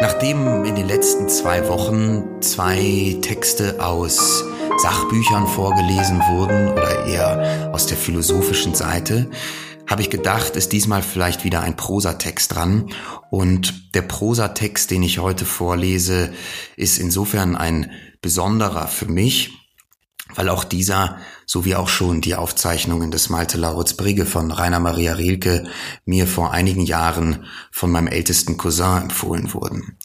Nachdem in den letzten zwei Wochen zwei Texte aus Sachbüchern vorgelesen wurden oder eher aus der philosophischen Seite, habe ich gedacht, ist diesmal vielleicht wieder ein Prosatext dran. Und der Prosatext, den ich heute vorlese, ist insofern ein besonderer für mich, weil auch dieser, so wie auch schon die Aufzeichnungen des Malte Lauritz Brigge von Rainer Maria Rilke mir vor einigen Jahren von meinem ältesten Cousin empfohlen wurden.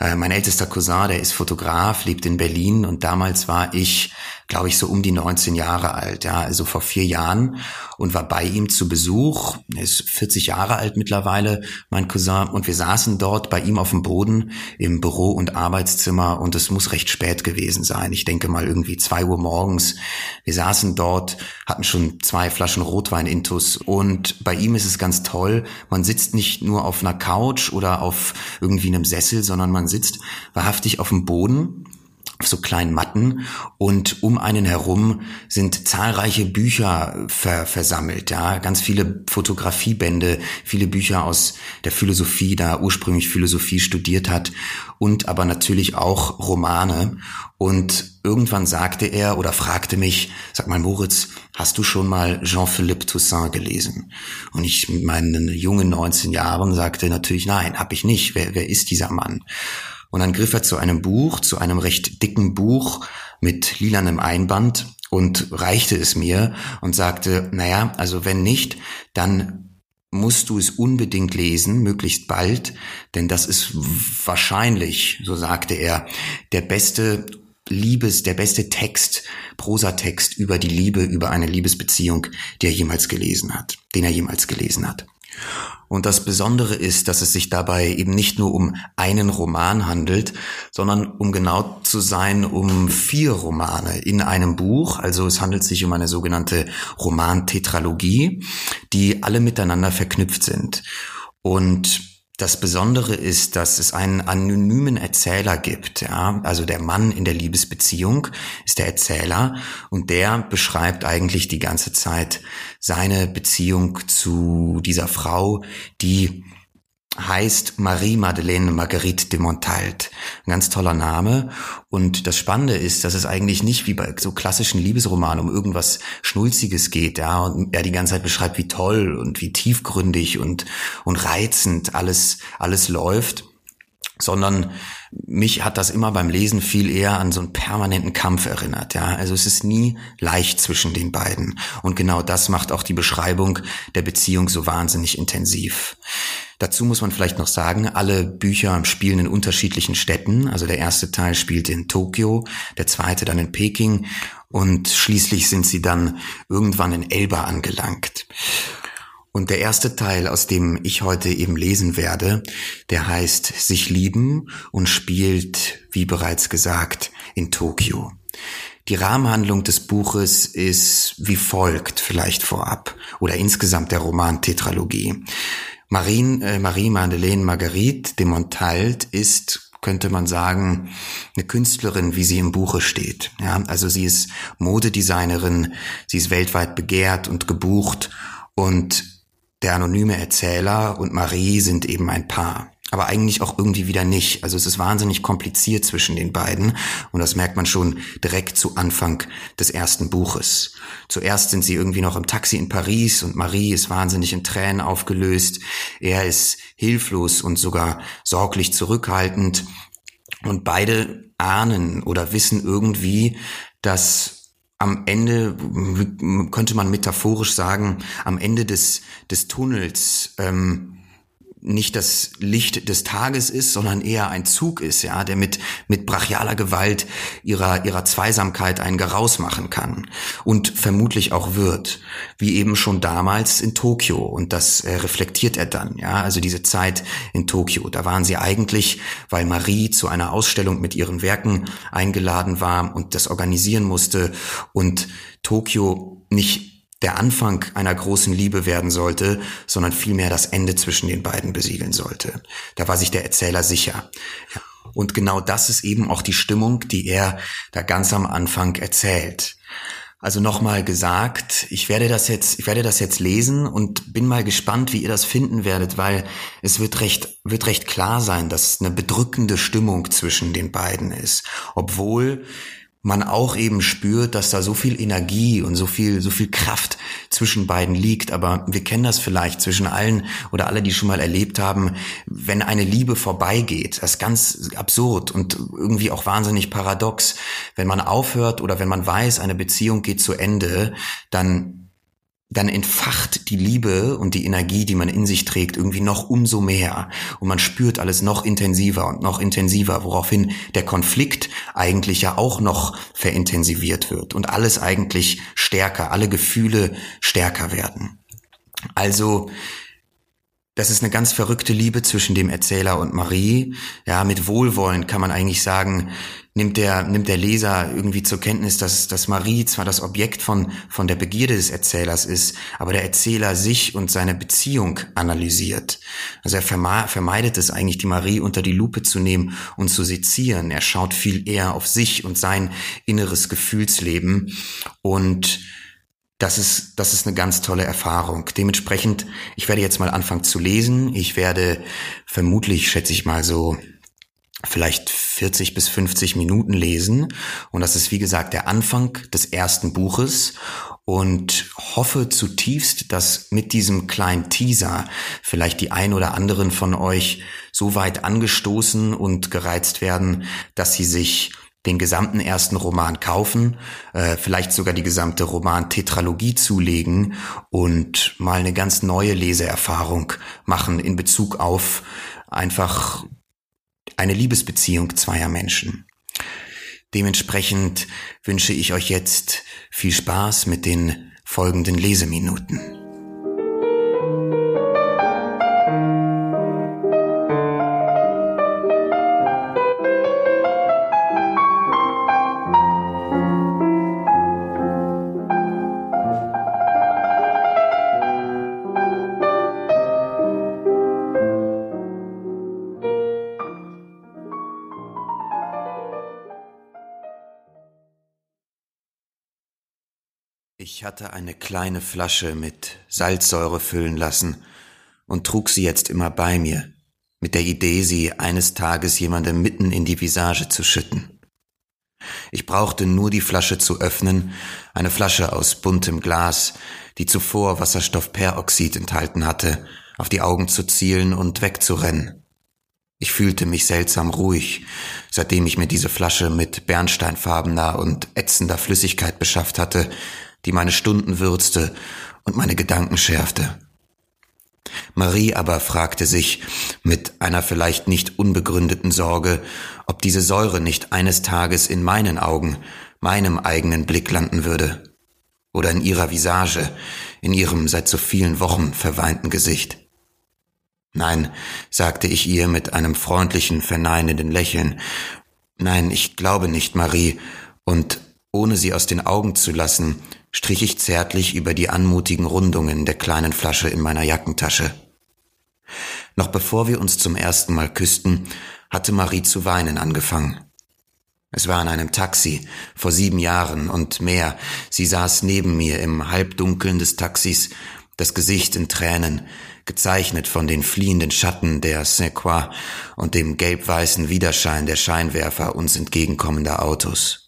Äh, mein ältester Cousin, der ist Fotograf, lebt in Berlin und damals war ich, glaube ich, so um die 19 Jahre alt, ja, also vor vier Jahren und war bei ihm zu Besuch. Er ist 40 Jahre alt mittlerweile, mein Cousin, und wir saßen dort bei ihm auf dem Boden im Büro- und Arbeitszimmer und es muss recht spät gewesen sein. Ich denke mal irgendwie zwei Uhr morgens. Wir saßen dort, hatten schon zwei Flaschen Rotwein intus und bei ihm ist es ganz toll. Man sitzt nicht nur auf einer Couch oder auf irgendwie einem Sessel, sondern man sitzt wahrhaftig auf dem Boden auf so kleinen Matten und um einen herum sind zahlreiche Bücher ver versammelt, ja, ganz viele Fotografiebände, viele Bücher aus der Philosophie, da ursprünglich Philosophie studiert hat und aber natürlich auch Romane und irgendwann sagte er oder fragte mich, sag mal Moritz, hast du schon mal Jean-Philippe Toussaint gelesen? Und ich mit meinen jungen 19 Jahren sagte natürlich nein, habe ich nicht. Wer, wer ist dieser Mann? Und dann griff er zu einem Buch, zu einem recht dicken Buch mit lilanem Einband und reichte es mir und sagte, naja, also wenn nicht, dann musst du es unbedingt lesen, möglichst bald, denn das ist wahrscheinlich, so sagte er, der beste Liebes, der beste Text, Prosatext über die Liebe, über eine Liebesbeziehung, die er jemals gelesen hat, den er jemals gelesen hat. Und das Besondere ist, dass es sich dabei eben nicht nur um einen Roman handelt, sondern um genau zu sein, um vier Romane in einem Buch. Also es handelt sich um eine sogenannte Romantetralogie, die alle miteinander verknüpft sind. Und das Besondere ist, dass es einen anonymen Erzähler gibt. Ja? Also der Mann in der Liebesbeziehung ist der Erzähler und der beschreibt eigentlich die ganze Zeit seine Beziehung zu dieser Frau, die heißt Marie-Madeleine Marguerite de Montalt. Ein ganz toller Name. Und das Spannende ist, dass es eigentlich nicht wie bei so klassischen Liebesromanen um irgendwas Schnulziges geht, ja, und er die ganze Zeit beschreibt, wie toll und wie tiefgründig und, und reizend alles, alles läuft, sondern mich hat das immer beim Lesen viel eher an so einen permanenten Kampf erinnert, ja. Also es ist nie leicht zwischen den beiden. Und genau das macht auch die Beschreibung der Beziehung so wahnsinnig intensiv. Dazu muss man vielleicht noch sagen, alle Bücher spielen in unterschiedlichen Städten. Also der erste Teil spielt in Tokio, der zweite dann in Peking und schließlich sind sie dann irgendwann in Elba angelangt. Und der erste Teil, aus dem ich heute eben lesen werde, der heißt Sich lieben und spielt, wie bereits gesagt, in Tokio. Die Rahmenhandlung des Buches ist wie folgt vielleicht vorab oder insgesamt der Roman Tetralogie. Marine, äh, Marie-Madeleine Marguerite de Montalt ist, könnte man sagen, eine Künstlerin, wie sie im Buche steht. Ja, also sie ist Modedesignerin, sie ist weltweit begehrt und gebucht und der anonyme Erzähler und Marie sind eben ein Paar aber eigentlich auch irgendwie wieder nicht. Also es ist wahnsinnig kompliziert zwischen den beiden und das merkt man schon direkt zu Anfang des ersten Buches. Zuerst sind sie irgendwie noch im Taxi in Paris und Marie ist wahnsinnig in Tränen aufgelöst. Er ist hilflos und sogar sorglich zurückhaltend und beide ahnen oder wissen irgendwie, dass am Ende könnte man metaphorisch sagen, am Ende des des Tunnels ähm, nicht das Licht des Tages ist, sondern eher ein Zug ist, ja, der mit, mit brachialer Gewalt ihrer, ihrer Zweisamkeit einen Garaus machen kann und vermutlich auch wird, wie eben schon damals in Tokio. Und das äh, reflektiert er dann, ja, also diese Zeit in Tokio, da waren sie eigentlich, weil Marie zu einer Ausstellung mit ihren Werken eingeladen war und das organisieren musste und Tokio nicht der Anfang einer großen Liebe werden sollte, sondern vielmehr das Ende zwischen den beiden besiegeln sollte. Da war sich der Erzähler sicher. Und genau das ist eben auch die Stimmung, die er da ganz am Anfang erzählt. Also nochmal gesagt, ich werde das jetzt, ich werde das jetzt lesen und bin mal gespannt, wie ihr das finden werdet, weil es wird recht, wird recht klar sein, dass eine bedrückende Stimmung zwischen den beiden ist. Obwohl man auch eben spürt, dass da so viel Energie und so viel, so viel Kraft zwischen beiden liegt. Aber wir kennen das vielleicht zwischen allen oder alle, die schon mal erlebt haben, wenn eine Liebe vorbeigeht. Das ist ganz absurd und irgendwie auch wahnsinnig paradox. Wenn man aufhört oder wenn man weiß, eine Beziehung geht zu Ende, dann dann entfacht die Liebe und die Energie, die man in sich trägt, irgendwie noch umso mehr. Und man spürt alles noch intensiver und noch intensiver, woraufhin der Konflikt eigentlich ja auch noch verintensiviert wird und alles eigentlich stärker, alle Gefühle stärker werden. Also, das ist eine ganz verrückte Liebe zwischen dem Erzähler und Marie. Ja, mit Wohlwollen kann man eigentlich sagen, nimmt der, nimmt der Leser irgendwie zur Kenntnis, dass, dass Marie zwar das Objekt von, von der Begierde des Erzählers ist, aber der Erzähler sich und seine Beziehung analysiert. Also er vermeidet es eigentlich, die Marie unter die Lupe zu nehmen und zu sezieren. Er schaut viel eher auf sich und sein inneres Gefühlsleben und das ist, das ist eine ganz tolle Erfahrung. Dementsprechend, ich werde jetzt mal anfangen zu lesen. Ich werde vermutlich, schätze ich mal so, vielleicht 40 bis 50 Minuten lesen. Und das ist, wie gesagt, der Anfang des ersten Buches und hoffe zutiefst, dass mit diesem kleinen Teaser vielleicht die ein oder anderen von euch so weit angestoßen und gereizt werden, dass sie sich den gesamten ersten Roman kaufen, äh, vielleicht sogar die gesamte Roman-Tetralogie zulegen und mal eine ganz neue Leseerfahrung machen in Bezug auf einfach eine Liebesbeziehung zweier Menschen. Dementsprechend wünsche ich euch jetzt viel Spaß mit den folgenden Leseminuten. Hatte eine kleine Flasche mit Salzsäure füllen lassen und trug sie jetzt immer bei mir, mit der Idee, sie eines Tages jemandem mitten in die Visage zu schütten. Ich brauchte nur die Flasche zu öffnen, eine Flasche aus buntem Glas, die zuvor Wasserstoffperoxid enthalten hatte, auf die Augen zu zielen und wegzurennen. Ich fühlte mich seltsam ruhig, seitdem ich mir diese Flasche mit bernsteinfarbener und ätzender Flüssigkeit beschafft hatte, die meine Stunden würzte und meine Gedanken schärfte. Marie aber fragte sich mit einer vielleicht nicht unbegründeten Sorge, ob diese Säure nicht eines Tages in meinen Augen, meinem eigenen Blick landen würde, oder in ihrer Visage, in ihrem seit so vielen Wochen verweinten Gesicht. Nein, sagte ich ihr mit einem freundlichen, verneinenden Lächeln. Nein, ich glaube nicht, Marie, und ohne sie aus den Augen zu lassen, strich ich zärtlich über die anmutigen Rundungen der kleinen Flasche in meiner Jackentasche. Noch bevor wir uns zum ersten Mal küssten, hatte Marie zu weinen angefangen. Es war in einem Taxi, vor sieben Jahren und mehr. Sie saß neben mir im Halbdunkeln des Taxis, das Gesicht in Tränen, gezeichnet von den fliehenden Schatten der Saint-Croix und dem gelb-weißen Widerschein der Scheinwerfer uns entgegenkommender Autos.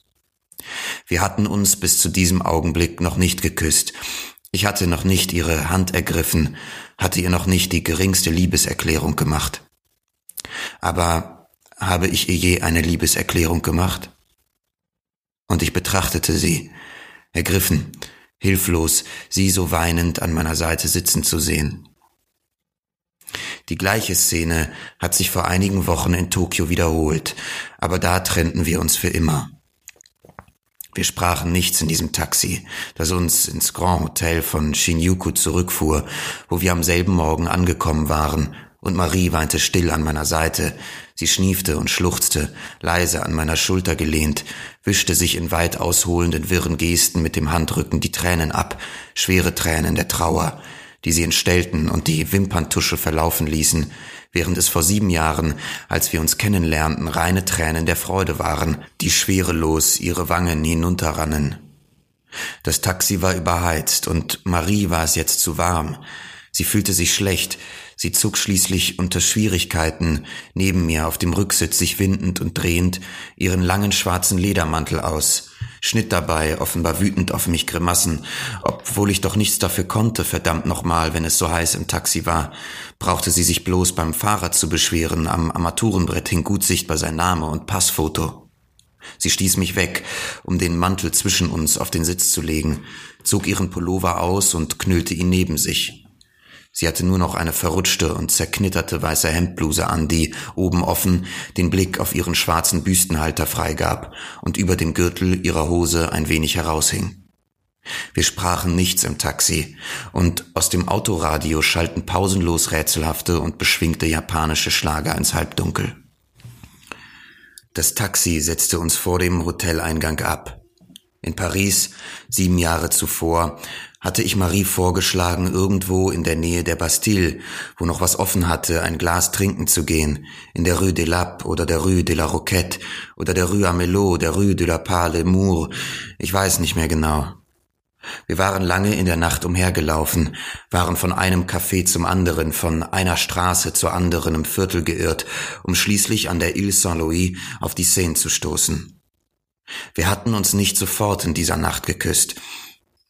Wir hatten uns bis zu diesem Augenblick noch nicht geküsst. Ich hatte noch nicht ihre Hand ergriffen, hatte ihr noch nicht die geringste Liebeserklärung gemacht. Aber habe ich ihr je eine Liebeserklärung gemacht? Und ich betrachtete sie, ergriffen, hilflos, sie so weinend an meiner Seite sitzen zu sehen. Die gleiche Szene hat sich vor einigen Wochen in Tokio wiederholt, aber da trennten wir uns für immer. Wir sprachen nichts in diesem Taxi, das uns ins Grand Hotel von Shinjuku zurückfuhr, wo wir am selben Morgen angekommen waren und Marie weinte still an meiner Seite. Sie schniefte und schluchzte, leise an meiner Schulter gelehnt, wischte sich in weit ausholenden wirren Gesten mit dem Handrücken die Tränen ab, schwere Tränen der Trauer, die sie entstellten und die Wimperntusche verlaufen ließen, während es vor sieben Jahren, als wir uns kennenlernten, reine Tränen der Freude waren, die schwerelos ihre Wangen hinunterrannen. Das Taxi war überheizt und Marie war es jetzt zu warm. Sie fühlte sich schlecht, Sie zog schließlich unter Schwierigkeiten, neben mir auf dem Rücksitz sich windend und drehend, ihren langen schwarzen Ledermantel aus, schnitt dabei offenbar wütend auf mich Grimassen, obwohl ich doch nichts dafür konnte, verdammt nochmal, wenn es so heiß im Taxi war, brauchte sie sich bloß beim Fahrer zu beschweren, am Armaturenbrett hing gut sichtbar sein Name und Passfoto. Sie stieß mich weg, um den Mantel zwischen uns auf den Sitz zu legen, zog ihren Pullover aus und knüllte ihn neben sich. Sie hatte nur noch eine verrutschte und zerknitterte weiße Hemdbluse an, die, oben offen, den Blick auf ihren schwarzen Büstenhalter freigab und über dem Gürtel ihrer Hose ein wenig heraushing. Wir sprachen nichts im Taxi, und aus dem Autoradio schalten pausenlos rätselhafte und beschwingte japanische Schlager ins Halbdunkel. Das Taxi setzte uns vor dem Hoteleingang ab. In Paris, sieben Jahre zuvor, hatte ich Marie vorgeschlagen, irgendwo in der Nähe der Bastille, wo noch was offen hatte, ein Glas trinken zu gehen, in der Rue des Laps oder der Rue de la Roquette oder der Rue Amelot, der Rue de la Pale Mour, ich weiß nicht mehr genau. Wir waren lange in der Nacht umhergelaufen, waren von einem Café zum anderen, von einer Straße zur anderen im Viertel geirrt, um schließlich an der Ile Saint-Louis auf die Seine zu stoßen. Wir hatten uns nicht sofort in dieser Nacht geküsst.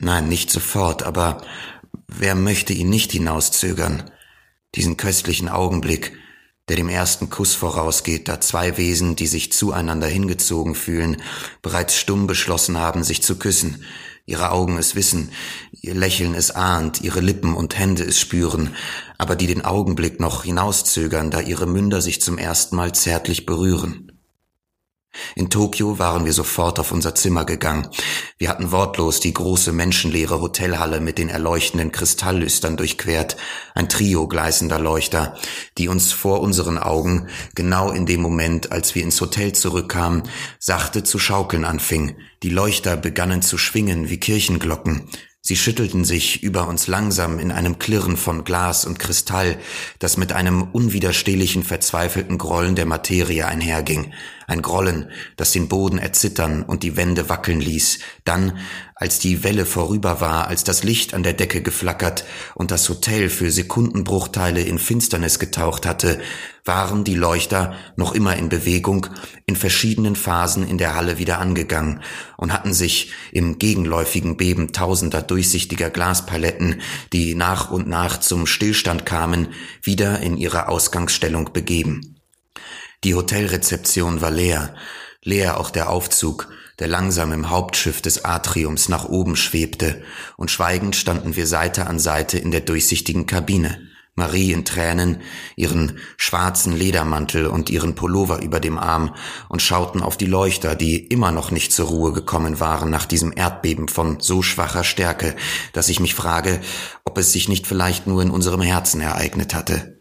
Nein, nicht sofort, aber wer möchte ihn nicht hinauszögern? Diesen köstlichen Augenblick, der dem ersten Kuss vorausgeht, da zwei Wesen, die sich zueinander hingezogen fühlen, bereits stumm beschlossen haben, sich zu küssen, ihre Augen es wissen, ihr Lächeln es ahnt, ihre Lippen und Hände es spüren, aber die den Augenblick noch hinauszögern, da ihre Münder sich zum ersten Mal zärtlich berühren. In Tokio waren wir sofort auf unser Zimmer gegangen. Wir hatten wortlos die große menschenleere Hotelhalle mit den erleuchtenden Kristalllüstern durchquert, ein Trio gleißender Leuchter, die uns vor unseren Augen, genau in dem Moment, als wir ins Hotel zurückkamen, sachte zu schaukeln anfing. Die Leuchter begannen zu schwingen wie Kirchenglocken. Sie schüttelten sich über uns langsam in einem Klirren von Glas und Kristall, das mit einem unwiderstehlichen verzweifelten Grollen der Materie einherging, ein Grollen, das den Boden erzittern und die Wände wackeln ließ, dann, als die Welle vorüber war, als das Licht an der Decke geflackert und das Hotel für Sekundenbruchteile in Finsternis getaucht hatte, waren die Leuchter noch immer in Bewegung, in verschiedenen Phasen in der Halle wieder angegangen und hatten sich im gegenläufigen Beben tausender durchsichtiger Glaspaletten, die nach und nach zum Stillstand kamen, wieder in ihre Ausgangsstellung begeben. Die Hotelrezeption war leer, leer auch der Aufzug, der langsam im Hauptschiff des Atriums nach oben schwebte, und schweigend standen wir Seite an Seite in der durchsichtigen Kabine. Marie in Tränen, ihren schwarzen Ledermantel und ihren Pullover über dem Arm und schauten auf die Leuchter, die immer noch nicht zur Ruhe gekommen waren nach diesem Erdbeben von so schwacher Stärke, dass ich mich frage, ob es sich nicht vielleicht nur in unserem Herzen ereignet hatte.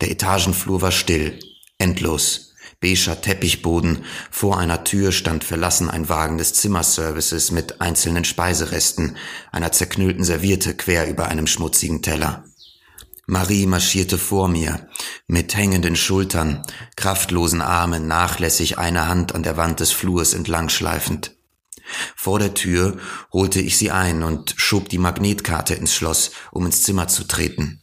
Der Etagenflur war still, endlos, beiger Teppichboden, vor einer Tür stand verlassen ein Wagen des Zimmerservices mit einzelnen Speiseresten, einer zerknüllten Serviette quer über einem schmutzigen Teller. Marie marschierte vor mir, mit hängenden Schultern, kraftlosen Armen, nachlässig eine Hand an der Wand des Flurs entlangschleifend. Vor der Tür holte ich sie ein und schob die Magnetkarte ins Schloss, um ins Zimmer zu treten.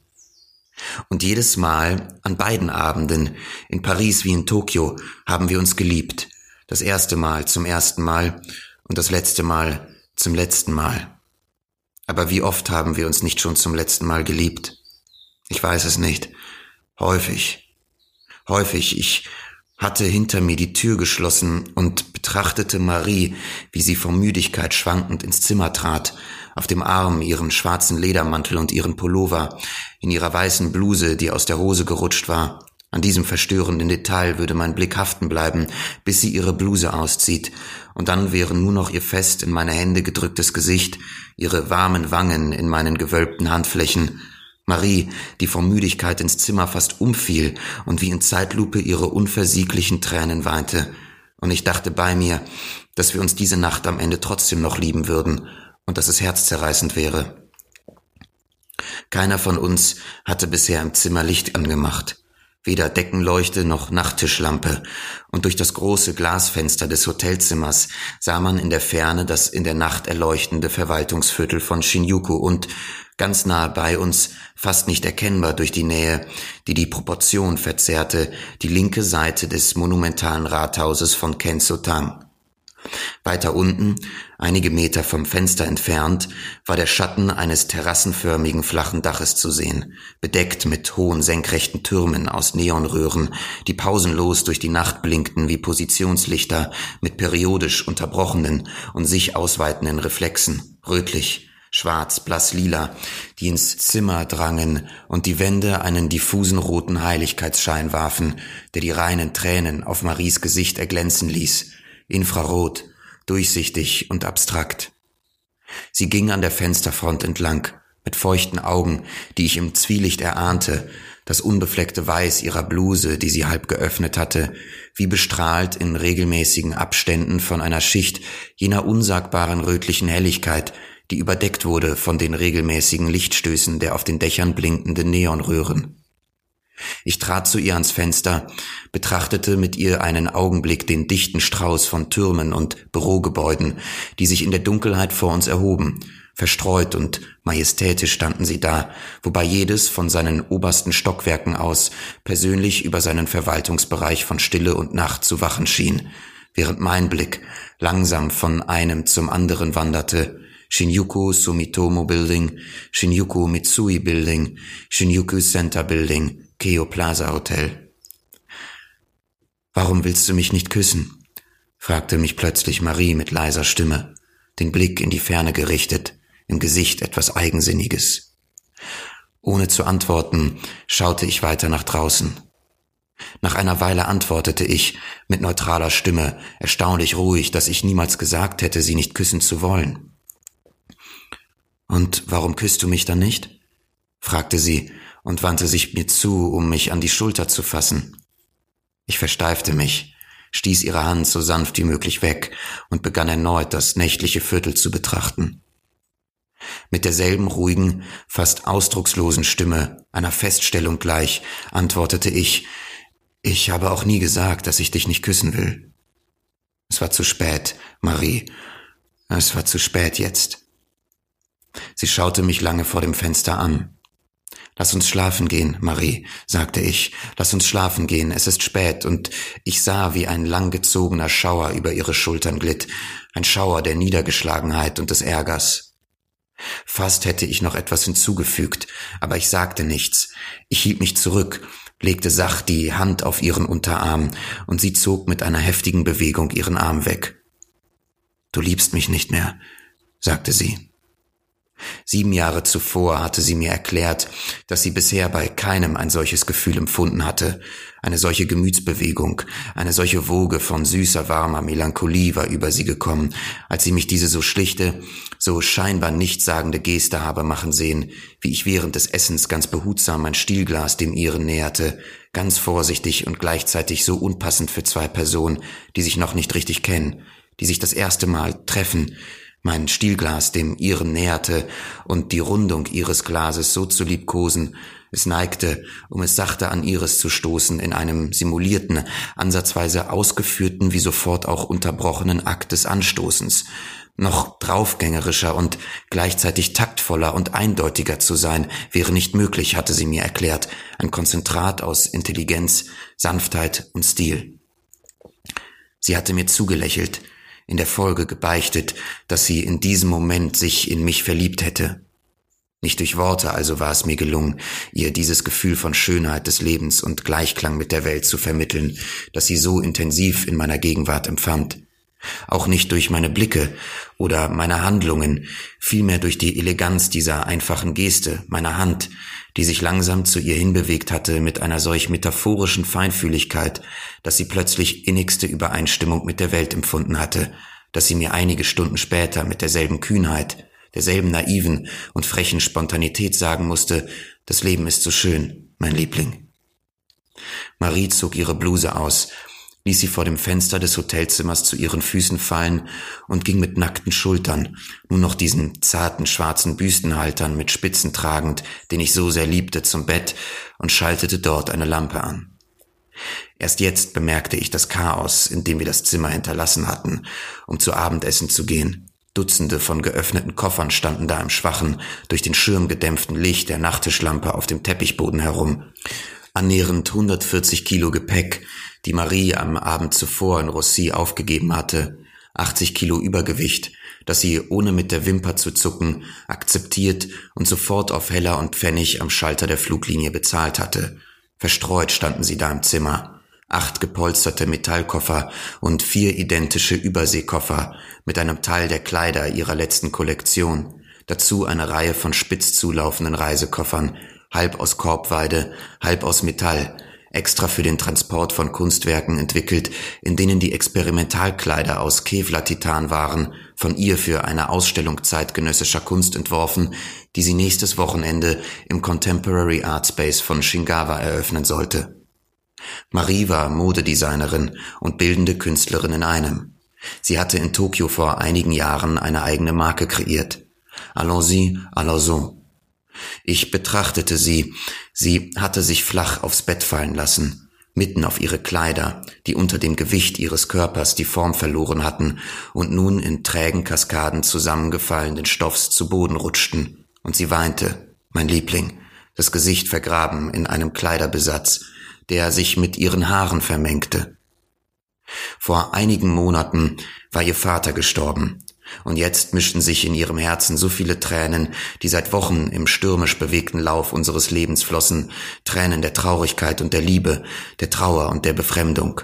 Und jedes Mal, an beiden Abenden, in Paris wie in Tokio, haben wir uns geliebt. Das erste Mal zum ersten Mal und das letzte Mal zum letzten Mal. Aber wie oft haben wir uns nicht schon zum letzten Mal geliebt? Ich weiß es nicht. Häufig. Häufig. Ich hatte hinter mir die Tür geschlossen und betrachtete Marie, wie sie vor Müdigkeit schwankend ins Zimmer trat, auf dem Arm ihren schwarzen Ledermantel und ihren Pullover, in ihrer weißen Bluse, die aus der Hose gerutscht war. An diesem verstörenden Detail würde mein Blick haften bleiben, bis sie ihre Bluse auszieht, und dann wären nur noch ihr fest in meine Hände gedrücktes Gesicht, ihre warmen Wangen in meinen gewölbten Handflächen, Marie, die vor Müdigkeit ins Zimmer fast umfiel und wie in Zeitlupe ihre unversieglichen Tränen weinte. Und ich dachte bei mir, dass wir uns diese Nacht am Ende trotzdem noch lieben würden und dass es herzzerreißend wäre. Keiner von uns hatte bisher im Zimmer Licht angemacht weder Deckenleuchte noch Nachttischlampe, und durch das große Glasfenster des Hotelzimmers sah man in der Ferne das in der Nacht erleuchtende Verwaltungsviertel von Shinjuku und ganz nahe bei uns, fast nicht erkennbar durch die Nähe, die die Proportion verzerrte, die linke Seite des monumentalen Rathauses von Kensotang. Weiter unten, einige Meter vom Fenster entfernt, war der Schatten eines terrassenförmigen flachen Daches zu sehen, bedeckt mit hohen senkrechten Türmen aus Neonröhren, die pausenlos durch die Nacht blinkten wie Positionslichter mit periodisch unterbrochenen und sich ausweitenden Reflexen, rötlich, schwarz, blass lila, die ins Zimmer drangen und die Wände einen diffusen roten Heiligkeitsschein warfen, der die reinen Tränen auf Maries Gesicht erglänzen ließ, infrarot, durchsichtig und abstrakt. Sie ging an der Fensterfront entlang, mit feuchten Augen, die ich im Zwielicht erahnte, das unbefleckte Weiß ihrer Bluse, die sie halb geöffnet hatte, wie bestrahlt in regelmäßigen Abständen von einer Schicht jener unsagbaren rötlichen Helligkeit, die überdeckt wurde von den regelmäßigen Lichtstößen der auf den Dächern blinkenden Neonröhren. Ich trat zu ihr ans Fenster, betrachtete mit ihr einen Augenblick den dichten Strauß von Türmen und Bürogebäuden, die sich in der Dunkelheit vor uns erhoben. Verstreut und majestätisch standen sie da, wobei jedes von seinen obersten Stockwerken aus persönlich über seinen Verwaltungsbereich von Stille und Nacht zu wachen schien, während mein Blick langsam von einem zum anderen wanderte, Shinjuku Sumitomo Building, Shinjuku Mitsui Building, Shinjuku Center Building, Keo Plaza Hotel. Warum willst du mich nicht küssen? fragte mich plötzlich Marie mit leiser Stimme, den Blick in die Ferne gerichtet, im Gesicht etwas Eigensinniges. Ohne zu antworten, schaute ich weiter nach draußen. Nach einer Weile antwortete ich mit neutraler Stimme, erstaunlich ruhig, dass ich niemals gesagt hätte, sie nicht küssen zu wollen. Und warum küsst du mich dann nicht? fragte sie und wandte sich mir zu, um mich an die Schulter zu fassen. Ich versteifte mich, stieß ihre Hand so sanft wie möglich weg und begann erneut das nächtliche Viertel zu betrachten. Mit derselben ruhigen, fast ausdruckslosen Stimme, einer Feststellung gleich, antwortete ich, ich habe auch nie gesagt, dass ich dich nicht küssen will. Es war zu spät, Marie. Es war zu spät jetzt. Sie schaute mich lange vor dem Fenster an. Lass uns schlafen gehen, Marie, sagte ich. Lass uns schlafen gehen, es ist spät, und ich sah, wie ein langgezogener Schauer über ihre Schultern glitt, ein Schauer der Niedergeschlagenheit und des Ärgers. Fast hätte ich noch etwas hinzugefügt, aber ich sagte nichts. Ich hielt mich zurück, legte sacht die Hand auf ihren Unterarm, und sie zog mit einer heftigen Bewegung ihren Arm weg. Du liebst mich nicht mehr, sagte sie. Sieben Jahre zuvor hatte sie mir erklärt, dass sie bisher bei keinem ein solches Gefühl empfunden hatte. Eine solche Gemütsbewegung, eine solche Woge von süßer, warmer Melancholie war über sie gekommen, als sie mich diese so schlichte, so scheinbar nichtssagende Geste habe machen sehen, wie ich während des Essens ganz behutsam mein Stielglas dem ihren näherte, ganz vorsichtig und gleichzeitig so unpassend für zwei Personen, die sich noch nicht richtig kennen, die sich das erste Mal treffen, mein Stielglas dem ihren näherte und die Rundung ihres Glases so zu liebkosen, es neigte, um es sachte an ihres zu stoßen, in einem simulierten, ansatzweise ausgeführten wie sofort auch unterbrochenen Akt des Anstoßens, noch draufgängerischer und gleichzeitig taktvoller und eindeutiger zu sein, wäre nicht möglich, hatte sie mir erklärt, ein Konzentrat aus Intelligenz, Sanftheit und Stil. Sie hatte mir zugelächelt, in der Folge gebeichtet, dass sie in diesem Moment sich in mich verliebt hätte. Nicht durch Worte also war es mir gelungen, ihr dieses Gefühl von Schönheit des Lebens und Gleichklang mit der Welt zu vermitteln, das sie so intensiv in meiner Gegenwart empfand. Auch nicht durch meine Blicke oder meine Handlungen, vielmehr durch die Eleganz dieser einfachen Geste, meiner Hand, die sich langsam zu ihr hinbewegt hatte mit einer solch metaphorischen Feinfühligkeit, dass sie plötzlich innigste Übereinstimmung mit der Welt empfunden hatte, dass sie mir einige Stunden später mit derselben Kühnheit, derselben naiven und frechen Spontanität sagen musste, Das Leben ist so schön, mein Liebling. Marie zog ihre Bluse aus, ließ sie vor dem Fenster des Hotelzimmers zu ihren Füßen fallen und ging mit nackten Schultern, nur noch diesen zarten schwarzen Büstenhaltern mit Spitzen tragend, den ich so sehr liebte, zum Bett und schaltete dort eine Lampe an. Erst jetzt bemerkte ich das Chaos, in dem wir das Zimmer hinterlassen hatten, um zu Abendessen zu gehen. Dutzende von geöffneten Koffern standen da im schwachen, durch den Schirm gedämpften Licht der Nachttischlampe auf dem Teppichboden herum. Annähernd 140 Kilo Gepäck, die Marie am Abend zuvor in Rossi aufgegeben hatte, 80 Kilo Übergewicht, das sie ohne mit der Wimper zu zucken akzeptiert und sofort auf Heller und Pfennig am Schalter der Fluglinie bezahlt hatte. Verstreut standen sie da im Zimmer. Acht gepolsterte Metallkoffer und vier identische Überseekoffer mit einem Teil der Kleider ihrer letzten Kollektion. Dazu eine Reihe von spitz zulaufenden Reisekoffern, halb aus Korbweide, halb aus Metall, extra für den Transport von Kunstwerken entwickelt, in denen die Experimentalkleider aus Kevlar-Titan waren, von ihr für eine Ausstellung zeitgenössischer Kunst entworfen, die sie nächstes Wochenende im Contemporary Art Space von Shingawa eröffnen sollte. Marie war Modedesignerin und bildende Künstlerin in einem. Sie hatte in Tokio vor einigen Jahren eine eigene Marke kreiert. Allons-y, allons ich betrachtete sie. Sie hatte sich flach aufs Bett fallen lassen, mitten auf ihre Kleider, die unter dem Gewicht ihres Körpers die Form verloren hatten und nun in trägen Kaskaden zusammengefallenen Stoffs zu Boden rutschten. Und sie weinte, mein Liebling, das Gesicht vergraben in einem Kleiderbesatz, der sich mit ihren Haaren vermengte. Vor einigen Monaten war ihr Vater gestorben, und jetzt mischten sich in ihrem Herzen so viele Tränen, die seit Wochen im stürmisch bewegten Lauf unseres Lebens flossen, Tränen der Traurigkeit und der Liebe, der Trauer und der Befremdung.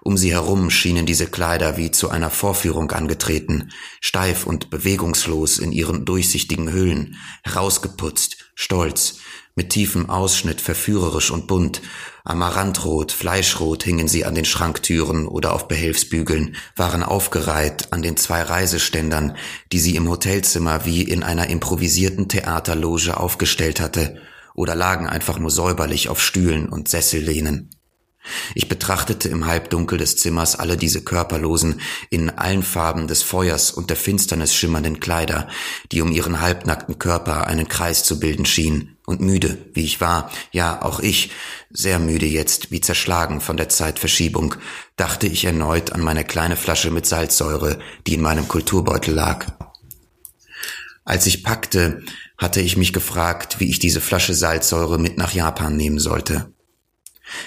Um sie herum schienen diese Kleider wie zu einer Vorführung angetreten, steif und bewegungslos in ihren durchsichtigen Hüllen, herausgeputzt, stolz, mit tiefem Ausschnitt verführerisch und bunt, Amaranthrot, Fleischrot hingen sie an den Schranktüren oder auf Behelfsbügeln, waren aufgereiht an den zwei Reiseständern, die sie im Hotelzimmer wie in einer improvisierten Theaterloge aufgestellt hatte, oder lagen einfach nur säuberlich auf Stühlen und Sessellehnen. Ich betrachtete im Halbdunkel des Zimmers alle diese körperlosen, in allen Farben des Feuers und der Finsternis schimmernden Kleider, die um ihren halbnackten Körper einen Kreis zu bilden schienen, und müde, wie ich war, ja auch ich, sehr müde jetzt, wie zerschlagen von der Zeitverschiebung, dachte ich erneut an meine kleine Flasche mit Salzsäure, die in meinem Kulturbeutel lag. Als ich packte, hatte ich mich gefragt, wie ich diese Flasche Salzsäure mit nach Japan nehmen sollte.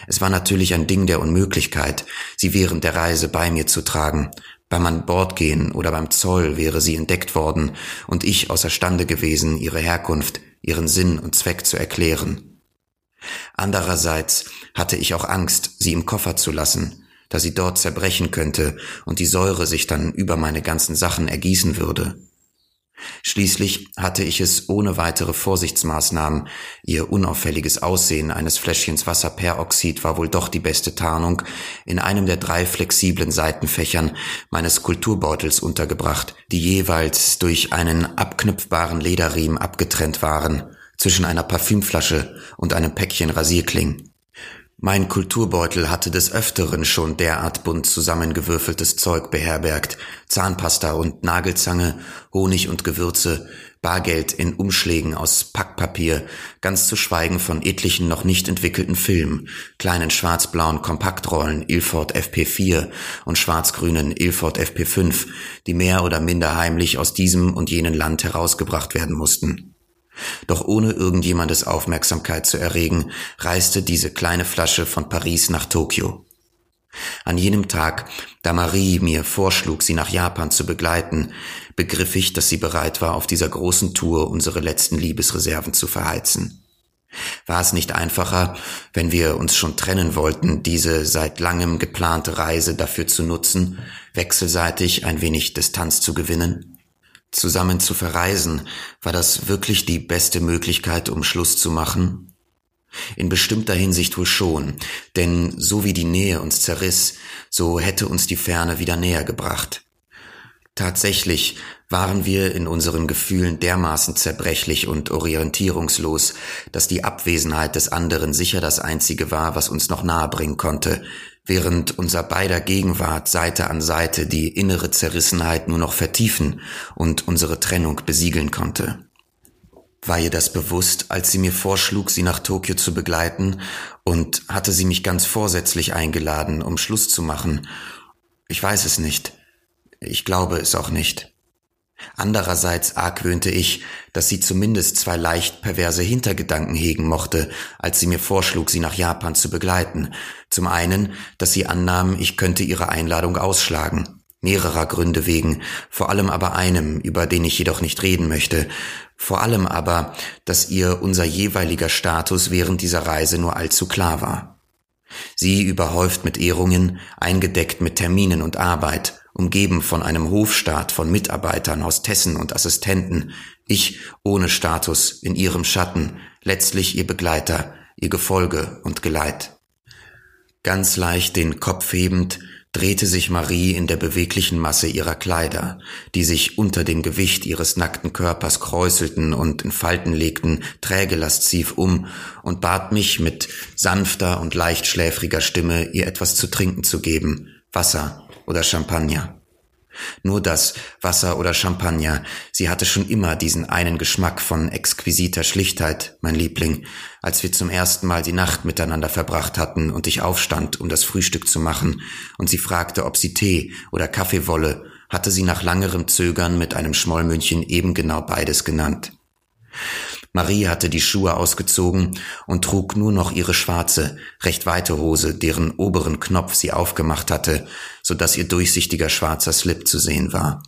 Es war natürlich ein Ding der Unmöglichkeit, sie während der Reise bei mir zu tragen. Beim an Bord gehen oder beim Zoll wäre sie entdeckt worden und ich außerstande gewesen, ihre Herkunft, ihren Sinn und Zweck zu erklären. Andererseits hatte ich auch Angst, sie im Koffer zu lassen, da sie dort zerbrechen könnte und die Säure sich dann über meine ganzen Sachen ergießen würde. Schließlich hatte ich es ohne weitere Vorsichtsmaßnahmen, ihr unauffälliges Aussehen eines Fläschchens Wasserperoxid war wohl doch die beste Tarnung, in einem der drei flexiblen Seitenfächern meines Kulturbeutels untergebracht, die jeweils durch einen abknüpfbaren Lederriemen abgetrennt waren, zwischen einer Parfümflasche und einem Päckchen Rasierklingen. Mein Kulturbeutel hatte des Öfteren schon derart bunt zusammengewürfeltes Zeug beherbergt, Zahnpasta und Nagelzange, Honig und Gewürze, Bargeld in Umschlägen aus Packpapier, ganz zu schweigen von etlichen noch nicht entwickelten Filmen, kleinen schwarz-blauen Kompaktrollen Ilford FP4 und schwarz-grünen Ilford FP5, die mehr oder minder heimlich aus diesem und jenem Land herausgebracht werden mussten. Doch ohne irgendjemandes Aufmerksamkeit zu erregen, reiste diese kleine Flasche von Paris nach Tokio. An jenem Tag, da Marie mir vorschlug, sie nach Japan zu begleiten, begriff ich, dass sie bereit war, auf dieser großen Tour unsere letzten Liebesreserven zu verheizen. War es nicht einfacher, wenn wir uns schon trennen wollten, diese seit langem geplante Reise dafür zu nutzen, wechselseitig ein wenig Distanz zu gewinnen? Zusammen zu verreisen, war das wirklich die beste Möglichkeit, um Schluss zu machen? In bestimmter Hinsicht wohl schon, denn so wie die Nähe uns zerriss, so hätte uns die Ferne wieder näher gebracht. Tatsächlich waren wir in unseren Gefühlen dermaßen zerbrechlich und orientierungslos, dass die Abwesenheit des anderen sicher das Einzige war, was uns noch nahe bringen konnte, während unser beider Gegenwart Seite an Seite die innere Zerrissenheit nur noch vertiefen und unsere Trennung besiegeln konnte. War ihr das bewusst, als sie mir vorschlug, sie nach Tokio zu begleiten, und hatte sie mich ganz vorsätzlich eingeladen, um Schluss zu machen? Ich weiß es nicht. Ich glaube es auch nicht. Andererseits argwöhnte ich, dass sie zumindest zwei leicht perverse Hintergedanken hegen mochte, als sie mir vorschlug, sie nach Japan zu begleiten. Zum einen, dass sie annahm, ich könnte ihre Einladung ausschlagen. Mehrerer Gründe wegen, vor allem aber einem, über den ich jedoch nicht reden möchte. Vor allem aber, dass ihr unser jeweiliger Status während dieser Reise nur allzu klar war. Sie überhäuft mit Ehrungen, eingedeckt mit Terminen und Arbeit, umgeben von einem Hofstaat von Mitarbeitern, Hostessen und Assistenten, ich ohne Status, in ihrem Schatten, letztlich ihr Begleiter, ihr Gefolge und Geleit. Ganz leicht den Kopf hebend, drehte sich Marie in der beweglichen Masse ihrer Kleider, die sich unter dem Gewicht ihres nackten Körpers kräuselten und in Falten legten, träge lasziv um und bat mich mit sanfter und leicht schläfriger Stimme, ihr etwas zu trinken zu geben, Wasser, oder Champagner. Nur das, Wasser oder Champagner, sie hatte schon immer diesen einen Geschmack von exquisiter Schlichtheit, mein Liebling, als wir zum ersten Mal die Nacht miteinander verbracht hatten und ich aufstand, um das Frühstück zu machen, und sie fragte, ob sie Tee oder Kaffee wolle, hatte sie nach langerem Zögern mit einem Schmollmündchen eben genau beides genannt. Marie hatte die Schuhe ausgezogen und trug nur noch ihre schwarze, recht weite Hose, deren oberen Knopf sie aufgemacht hatte, so dass ihr durchsichtiger schwarzer Slip zu sehen war.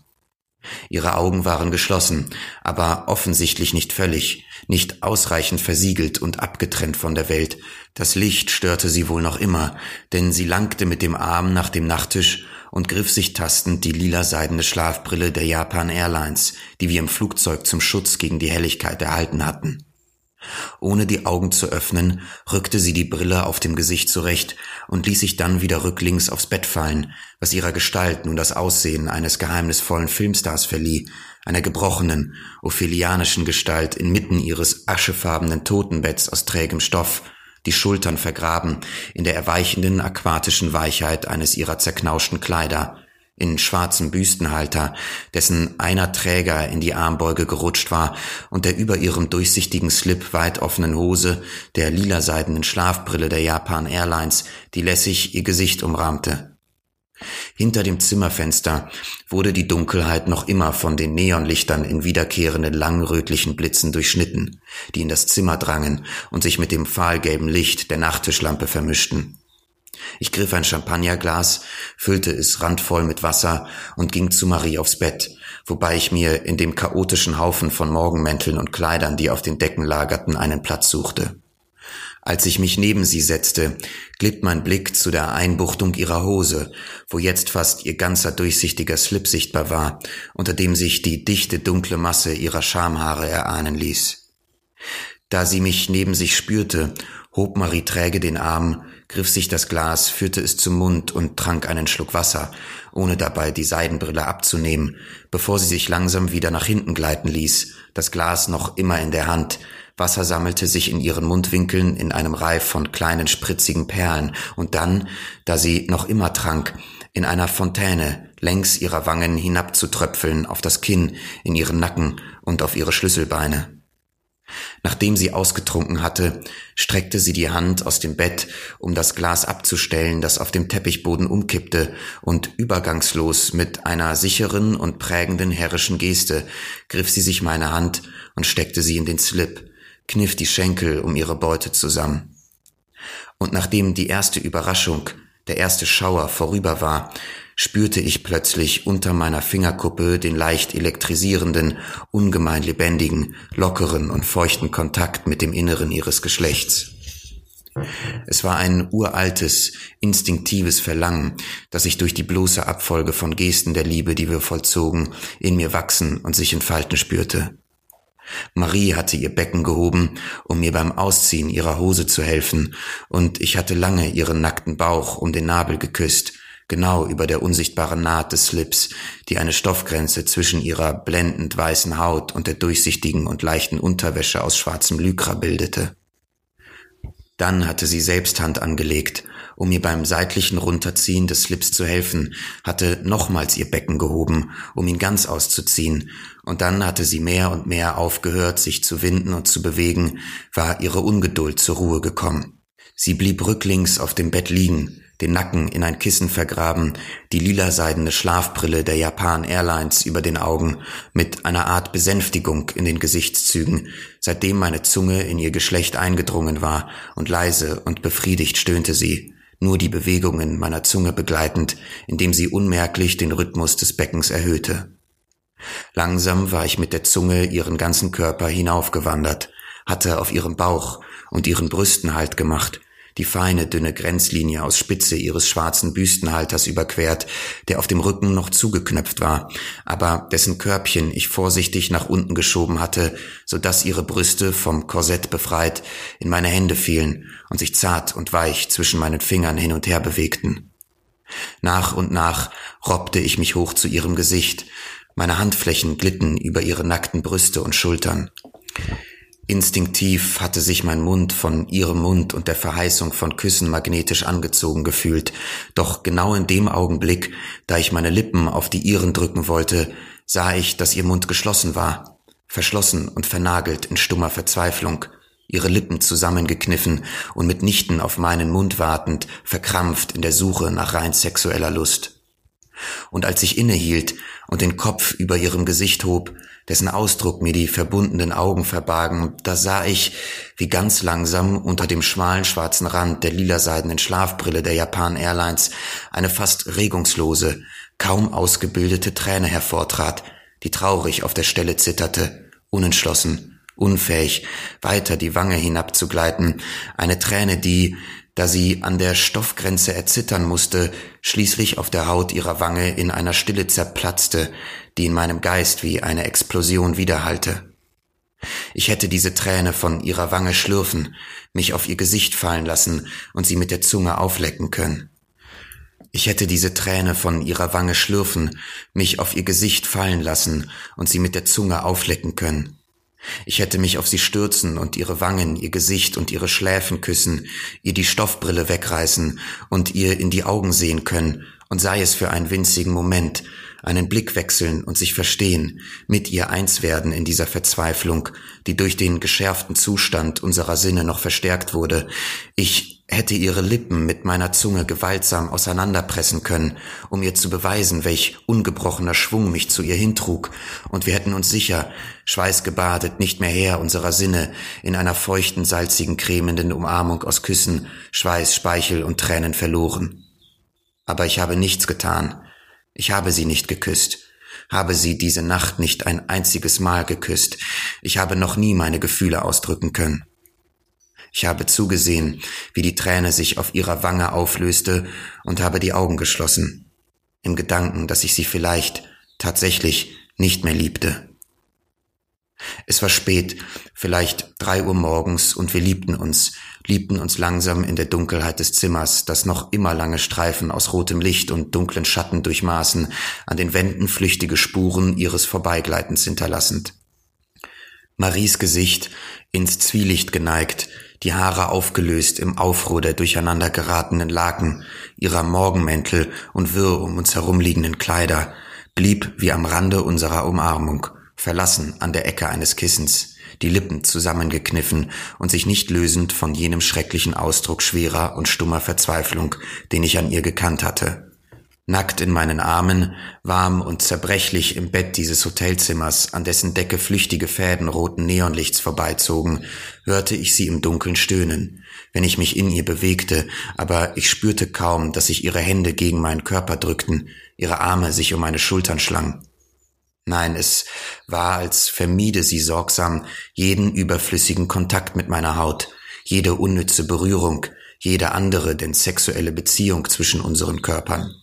Ihre Augen waren geschlossen, aber offensichtlich nicht völlig, nicht ausreichend versiegelt und abgetrennt von der Welt. Das Licht störte sie wohl noch immer, denn sie langte mit dem Arm nach dem Nachttisch und griff sich tastend die lila seidene Schlafbrille der Japan Airlines, die wir im Flugzeug zum Schutz gegen die Helligkeit erhalten hatten. Ohne die Augen zu öffnen, rückte sie die Brille auf dem Gesicht zurecht und ließ sich dann wieder rücklings aufs Bett fallen, was ihrer Gestalt nun das Aussehen eines geheimnisvollen Filmstars verlieh, einer gebrochenen, ophelianischen Gestalt inmitten ihres aschefarbenen Totenbetts aus trägem Stoff, die Schultern vergraben in der erweichenden aquatischen Weichheit eines ihrer zerknauschten Kleider, in schwarzem Büstenhalter, dessen einer Träger in die Armbeuge gerutscht war und der über ihrem durchsichtigen Slip weit offenen Hose, der lilaseidenen Schlafbrille der Japan Airlines, die lässig ihr Gesicht umrahmte. Hinter dem Zimmerfenster wurde die Dunkelheit noch immer von den Neonlichtern in wiederkehrenden langen rötlichen Blitzen durchschnitten, die in das Zimmer drangen und sich mit dem fahlgelben Licht der Nachttischlampe vermischten. Ich griff ein Champagnerglas, füllte es randvoll mit Wasser und ging zu Marie aufs Bett, wobei ich mir in dem chaotischen Haufen von Morgenmänteln und Kleidern, die auf den Decken lagerten, einen Platz suchte. Als ich mich neben sie setzte, glitt mein Blick zu der Einbuchtung ihrer Hose, wo jetzt fast ihr ganzer durchsichtiger Slip sichtbar war, unter dem sich die dichte dunkle Masse ihrer Schamhaare erahnen ließ. Da sie mich neben sich spürte, hob Marie träge den Arm, griff sich das Glas, führte es zum Mund und trank einen Schluck Wasser, ohne dabei die Seidenbrille abzunehmen, bevor sie sich langsam wieder nach hinten gleiten ließ, das Glas noch immer in der Hand, Wasser sammelte sich in ihren Mundwinkeln in einem Reif von kleinen spritzigen Perlen und dann, da sie noch immer trank, in einer Fontäne längs ihrer Wangen hinabzutröpfeln auf das Kinn, in ihren Nacken und auf ihre Schlüsselbeine. Nachdem sie ausgetrunken hatte, streckte sie die Hand aus dem Bett, um das Glas abzustellen, das auf dem Teppichboden umkippte, und übergangslos mit einer sicheren und prägenden herrischen Geste griff sie sich meine Hand und steckte sie in den Slip, kniff die Schenkel um ihre Beute zusammen. Und nachdem die erste Überraschung, der erste Schauer vorüber war, spürte ich plötzlich unter meiner Fingerkuppe den leicht elektrisierenden, ungemein lebendigen, lockeren und feuchten Kontakt mit dem Inneren ihres Geschlechts. Es war ein uraltes, instinktives Verlangen, das ich durch die bloße Abfolge von Gesten der Liebe, die wir vollzogen, in mir wachsen und sich entfalten spürte. Marie hatte ihr Becken gehoben, um mir beim Ausziehen ihrer Hose zu helfen, und ich hatte lange ihren nackten Bauch um den Nabel geküsst, genau über der unsichtbaren Naht des Slips, die eine Stoffgrenze zwischen ihrer blendend weißen Haut und der durchsichtigen und leichten Unterwäsche aus schwarzem Lycra bildete. Dann hatte sie selbst Hand angelegt, um mir beim seitlichen Runterziehen des Slips zu helfen, hatte nochmals ihr Becken gehoben, um ihn ganz auszuziehen, und dann hatte sie mehr und mehr aufgehört, sich zu winden und zu bewegen, war ihre Ungeduld zur Ruhe gekommen. Sie blieb rücklings auf dem Bett liegen, den Nacken in ein Kissen vergraben, die lilaseidene Schlafbrille der Japan Airlines über den Augen, mit einer Art Besänftigung in den Gesichtszügen, seitdem meine Zunge in ihr Geschlecht eingedrungen war, und leise und befriedigt stöhnte sie, nur die Bewegungen meiner Zunge begleitend, indem sie unmerklich den Rhythmus des Beckens erhöhte. Langsam war ich mit der Zunge ihren ganzen Körper hinaufgewandert, hatte auf ihrem Bauch und ihren Brüsten Halt gemacht, die feine, dünne Grenzlinie aus Spitze ihres schwarzen Büstenhalters überquert, der auf dem Rücken noch zugeknöpft war, aber dessen Körbchen ich vorsichtig nach unten geschoben hatte, so dass ihre Brüste vom Korsett befreit in meine Hände fielen und sich zart und weich zwischen meinen Fingern hin und her bewegten. Nach und nach robbte ich mich hoch zu ihrem Gesicht, meine Handflächen glitten über ihre nackten Brüste und Schultern. Instinktiv hatte sich mein Mund von ihrem Mund und der Verheißung von Küssen magnetisch angezogen gefühlt, doch genau in dem Augenblick, da ich meine Lippen auf die ihren drücken wollte, sah ich, dass ihr Mund geschlossen war, verschlossen und vernagelt in stummer Verzweiflung, ihre Lippen zusammengekniffen und mitnichten auf meinen Mund wartend, verkrampft in der Suche nach rein sexueller Lust. Und als ich innehielt und den Kopf über ihrem Gesicht hob, dessen Ausdruck mir die verbundenen Augen verbargen, da sah ich, wie ganz langsam unter dem schmalen schwarzen Rand der lilaseidenen Schlafbrille der Japan Airlines eine fast regungslose, kaum ausgebildete Träne hervortrat, die traurig auf der Stelle zitterte, unentschlossen, unfähig, weiter die Wange hinabzugleiten, eine Träne, die, da sie an der Stoffgrenze erzittern musste, schließlich auf der Haut ihrer Wange in einer Stille zerplatzte, die in meinem Geist wie eine Explosion widerhallte. Ich hätte diese Träne von ihrer Wange schlürfen, mich auf ihr Gesicht fallen lassen und sie mit der Zunge auflecken können. Ich hätte diese Träne von ihrer Wange schlürfen, mich auf ihr Gesicht fallen lassen und sie mit der Zunge auflecken können. Ich hätte mich auf sie stürzen und ihre Wangen, ihr Gesicht und ihre Schläfen küssen, ihr die Stoffbrille wegreißen und ihr in die Augen sehen können, und sei es für einen winzigen Moment, einen Blick wechseln und sich verstehen, mit ihr eins werden in dieser Verzweiflung, die durch den geschärften Zustand unserer Sinne noch verstärkt wurde. Ich hätte ihre Lippen mit meiner Zunge gewaltsam auseinanderpressen können, um ihr zu beweisen, welch ungebrochener Schwung mich zu ihr hintrug, und wir hätten uns sicher, schweißgebadet, nicht mehr her unserer Sinne, in einer feuchten, salzigen, cremenden Umarmung aus Küssen, Schweiß, Speichel und Tränen verloren. Aber ich habe nichts getan. Ich habe sie nicht geküsst habe sie diese Nacht nicht ein einziges Mal geküsst. Ich habe noch nie meine Gefühle ausdrücken können. Ich habe zugesehen, wie die Träne sich auf ihrer Wange auflöste und habe die Augen geschlossen, im Gedanken, dass ich sie vielleicht tatsächlich nicht mehr liebte. Es war spät, vielleicht drei Uhr morgens, und wir liebten uns, liebten uns langsam in der Dunkelheit des Zimmers, das noch immer lange Streifen aus rotem Licht und dunklen Schatten durchmaßen, an den Wänden flüchtige Spuren ihres Vorbeigleitens hinterlassend. Maries Gesicht, ins Zwielicht geneigt, die Haare aufgelöst im Aufruhr der durcheinander geratenen Laken, ihrer Morgenmäntel und wirr um uns herumliegenden Kleider, blieb wie am Rande unserer Umarmung, verlassen an der Ecke eines Kissens, die Lippen zusammengekniffen und sich nicht lösend von jenem schrecklichen Ausdruck schwerer und stummer Verzweiflung, den ich an ihr gekannt hatte. Nackt in meinen Armen, warm und zerbrechlich im Bett dieses Hotelzimmers, an dessen Decke flüchtige Fäden roten Neonlichts vorbeizogen, hörte ich sie im Dunkeln stöhnen, wenn ich mich in ihr bewegte, aber ich spürte kaum, dass sich ihre Hände gegen meinen Körper drückten, ihre Arme sich um meine Schultern schlangen. Nein, es war, als vermiede sie sorgsam jeden überflüssigen Kontakt mit meiner Haut, jede unnütze Berührung, jede andere denn sexuelle Beziehung zwischen unseren Körpern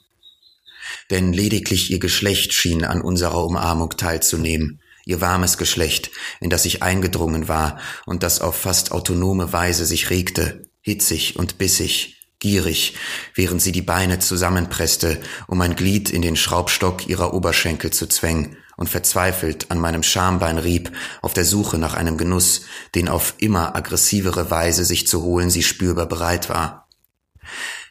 denn lediglich ihr Geschlecht schien an unserer Umarmung teilzunehmen, ihr warmes Geschlecht, in das ich eingedrungen war und das auf fast autonome Weise sich regte, hitzig und bissig, gierig, während sie die Beine zusammenpresste, um ein Glied in den Schraubstock ihrer Oberschenkel zu zwängen und verzweifelt an meinem Schambein rieb, auf der Suche nach einem Genuss, den auf immer aggressivere Weise sich zu holen sie spürbar bereit war.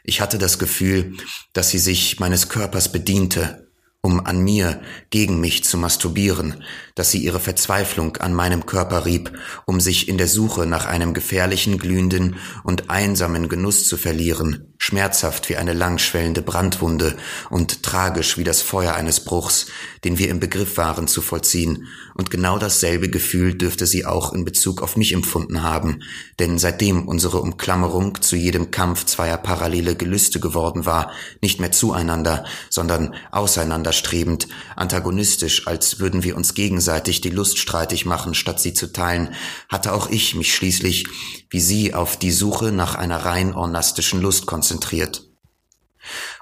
Ich hatte das Gefühl, dass sie sich meines Körpers bediente, um an mir gegen mich zu masturbieren, dass sie ihre Verzweiflung an meinem Körper rieb, um sich in der Suche nach einem gefährlichen, glühenden und einsamen Genuss zu verlieren, schmerzhaft wie eine langschwellende Brandwunde und tragisch wie das Feuer eines Bruchs, den wir im Begriff waren zu vollziehen, und genau dasselbe Gefühl dürfte sie auch in Bezug auf mich empfunden haben, denn seitdem unsere Umklammerung zu jedem Kampf zweier parallele Gelüste geworden war, nicht mehr zueinander, sondern auseinanderstrebend, antagonistisch, als würden wir uns gegenseitig die Lust streitig machen, statt sie zu teilen, hatte auch ich mich schließlich, wie sie, auf die Suche nach einer rein ornastischen Lust konzentriert.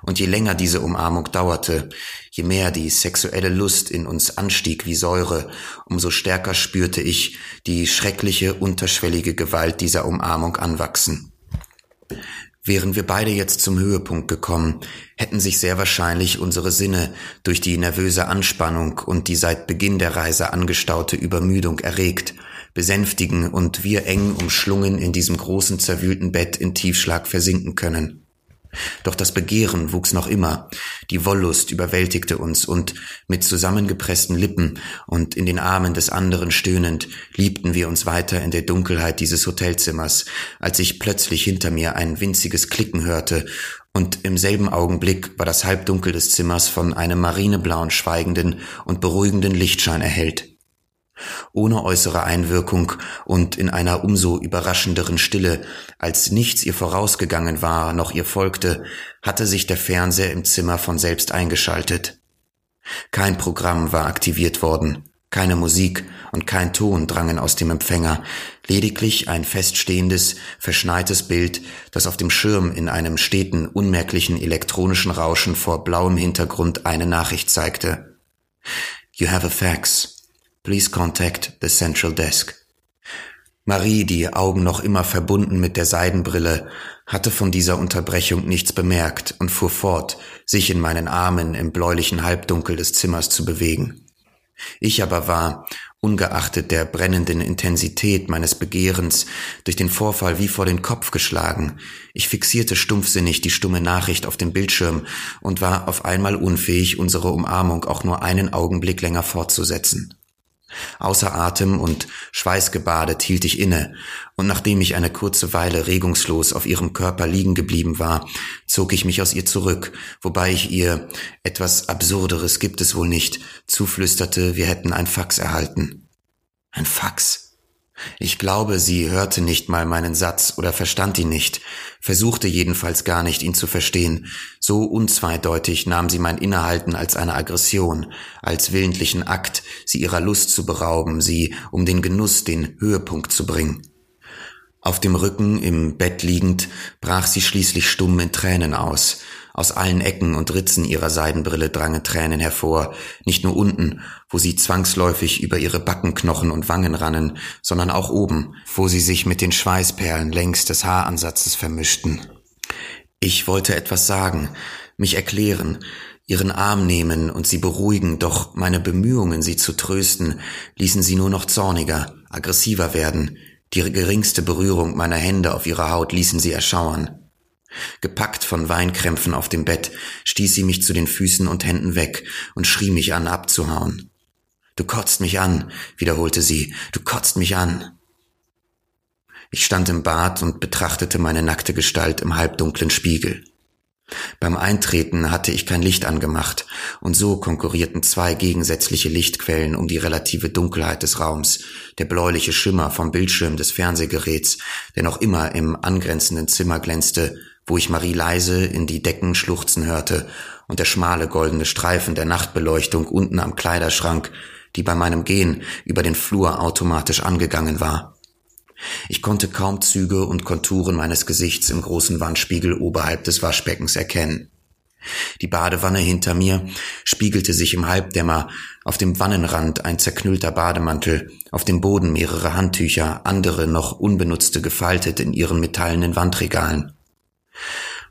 Und je länger diese Umarmung dauerte, je mehr die sexuelle Lust in uns anstieg wie Säure, umso stärker spürte ich die schreckliche, unterschwellige Gewalt dieser Umarmung anwachsen. Wären wir beide jetzt zum Höhepunkt gekommen, hätten sich sehr wahrscheinlich unsere Sinne durch die nervöse Anspannung und die seit Beginn der Reise angestaute Übermüdung erregt, besänftigen und wir eng umschlungen in diesem großen zerwühlten Bett in Tiefschlag versinken können. Doch das Begehren wuchs noch immer, die Wollust überwältigte uns, und mit zusammengepressten Lippen und in den Armen des anderen stöhnend liebten wir uns weiter in der Dunkelheit dieses Hotelzimmers, als ich plötzlich hinter mir ein winziges Klicken hörte, und im selben Augenblick war das Halbdunkel des Zimmers von einem marineblauen, schweigenden und beruhigenden Lichtschein erhellt ohne äußere Einwirkung und in einer umso überraschenderen Stille, als nichts ihr vorausgegangen war, noch ihr folgte, hatte sich der Fernseher im Zimmer von selbst eingeschaltet. Kein Programm war aktiviert worden, keine Musik und kein Ton drangen aus dem Empfänger, lediglich ein feststehendes, verschneites Bild, das auf dem Schirm in einem steten, unmerklichen elektronischen Rauschen vor blauem Hintergrund eine Nachricht zeigte. You have a fax. Please contact the central desk. Marie, die Augen noch immer verbunden mit der Seidenbrille, hatte von dieser Unterbrechung nichts bemerkt und fuhr fort, sich in meinen Armen im bläulichen Halbdunkel des Zimmers zu bewegen. Ich aber war, ungeachtet der brennenden Intensität meines Begehrens, durch den Vorfall wie vor den Kopf geschlagen. Ich fixierte stumpfsinnig die stumme Nachricht auf dem Bildschirm und war auf einmal unfähig, unsere Umarmung auch nur einen Augenblick länger fortzusetzen. Außer Atem und schweißgebadet hielt ich inne, und nachdem ich eine kurze Weile regungslos auf ihrem Körper liegen geblieben war, zog ich mich aus ihr zurück, wobei ich ihr, etwas Absurderes gibt es wohl nicht, zuflüsterte, wir hätten ein Fax erhalten. Ein Fax? Ich glaube, sie hörte nicht mal meinen Satz oder verstand ihn nicht, versuchte jedenfalls gar nicht, ihn zu verstehen. So unzweideutig nahm sie mein Innehalten als eine Aggression, als willentlichen Akt, sie ihrer Lust zu berauben, sie um den Genuss den Höhepunkt zu bringen. Auf dem Rücken im Bett liegend brach sie schließlich stumm in Tränen aus, aus allen Ecken und Ritzen ihrer Seidenbrille drangen Tränen hervor, nicht nur unten, wo sie zwangsläufig über ihre Backenknochen und Wangen rannen, sondern auch oben, wo sie sich mit den Schweißperlen längs des Haaransatzes vermischten. Ich wollte etwas sagen, mich erklären, ihren Arm nehmen und sie beruhigen, doch meine Bemühungen, sie zu trösten, ließen sie nur noch zorniger, aggressiver werden. Die geringste Berührung meiner Hände auf ihrer Haut ließen sie erschauern. Gepackt von Weinkrämpfen auf dem Bett, stieß sie mich zu den Füßen und Händen weg und schrie mich an, abzuhauen. Du kotzt mich an, wiederholte sie, du kotzt mich an. Ich stand im Bad und betrachtete meine nackte Gestalt im halbdunklen Spiegel. Beim Eintreten hatte ich kein Licht angemacht, und so konkurrierten zwei gegensätzliche Lichtquellen um die relative Dunkelheit des Raums, der bläuliche Schimmer vom Bildschirm des Fernsehgeräts, der noch immer im angrenzenden Zimmer glänzte, wo ich Marie leise in die Decken schluchzen hörte, und der schmale goldene Streifen der Nachtbeleuchtung unten am Kleiderschrank, die bei meinem Gehen über den Flur automatisch angegangen war. Ich konnte kaum Züge und Konturen meines Gesichts im großen Wandspiegel oberhalb des Waschbeckens erkennen. Die Badewanne hinter mir spiegelte sich im Halbdämmer, auf dem Wannenrand ein zerknüllter Bademantel, auf dem Boden mehrere Handtücher, andere noch unbenutzte gefaltet in ihren metallenen Wandregalen.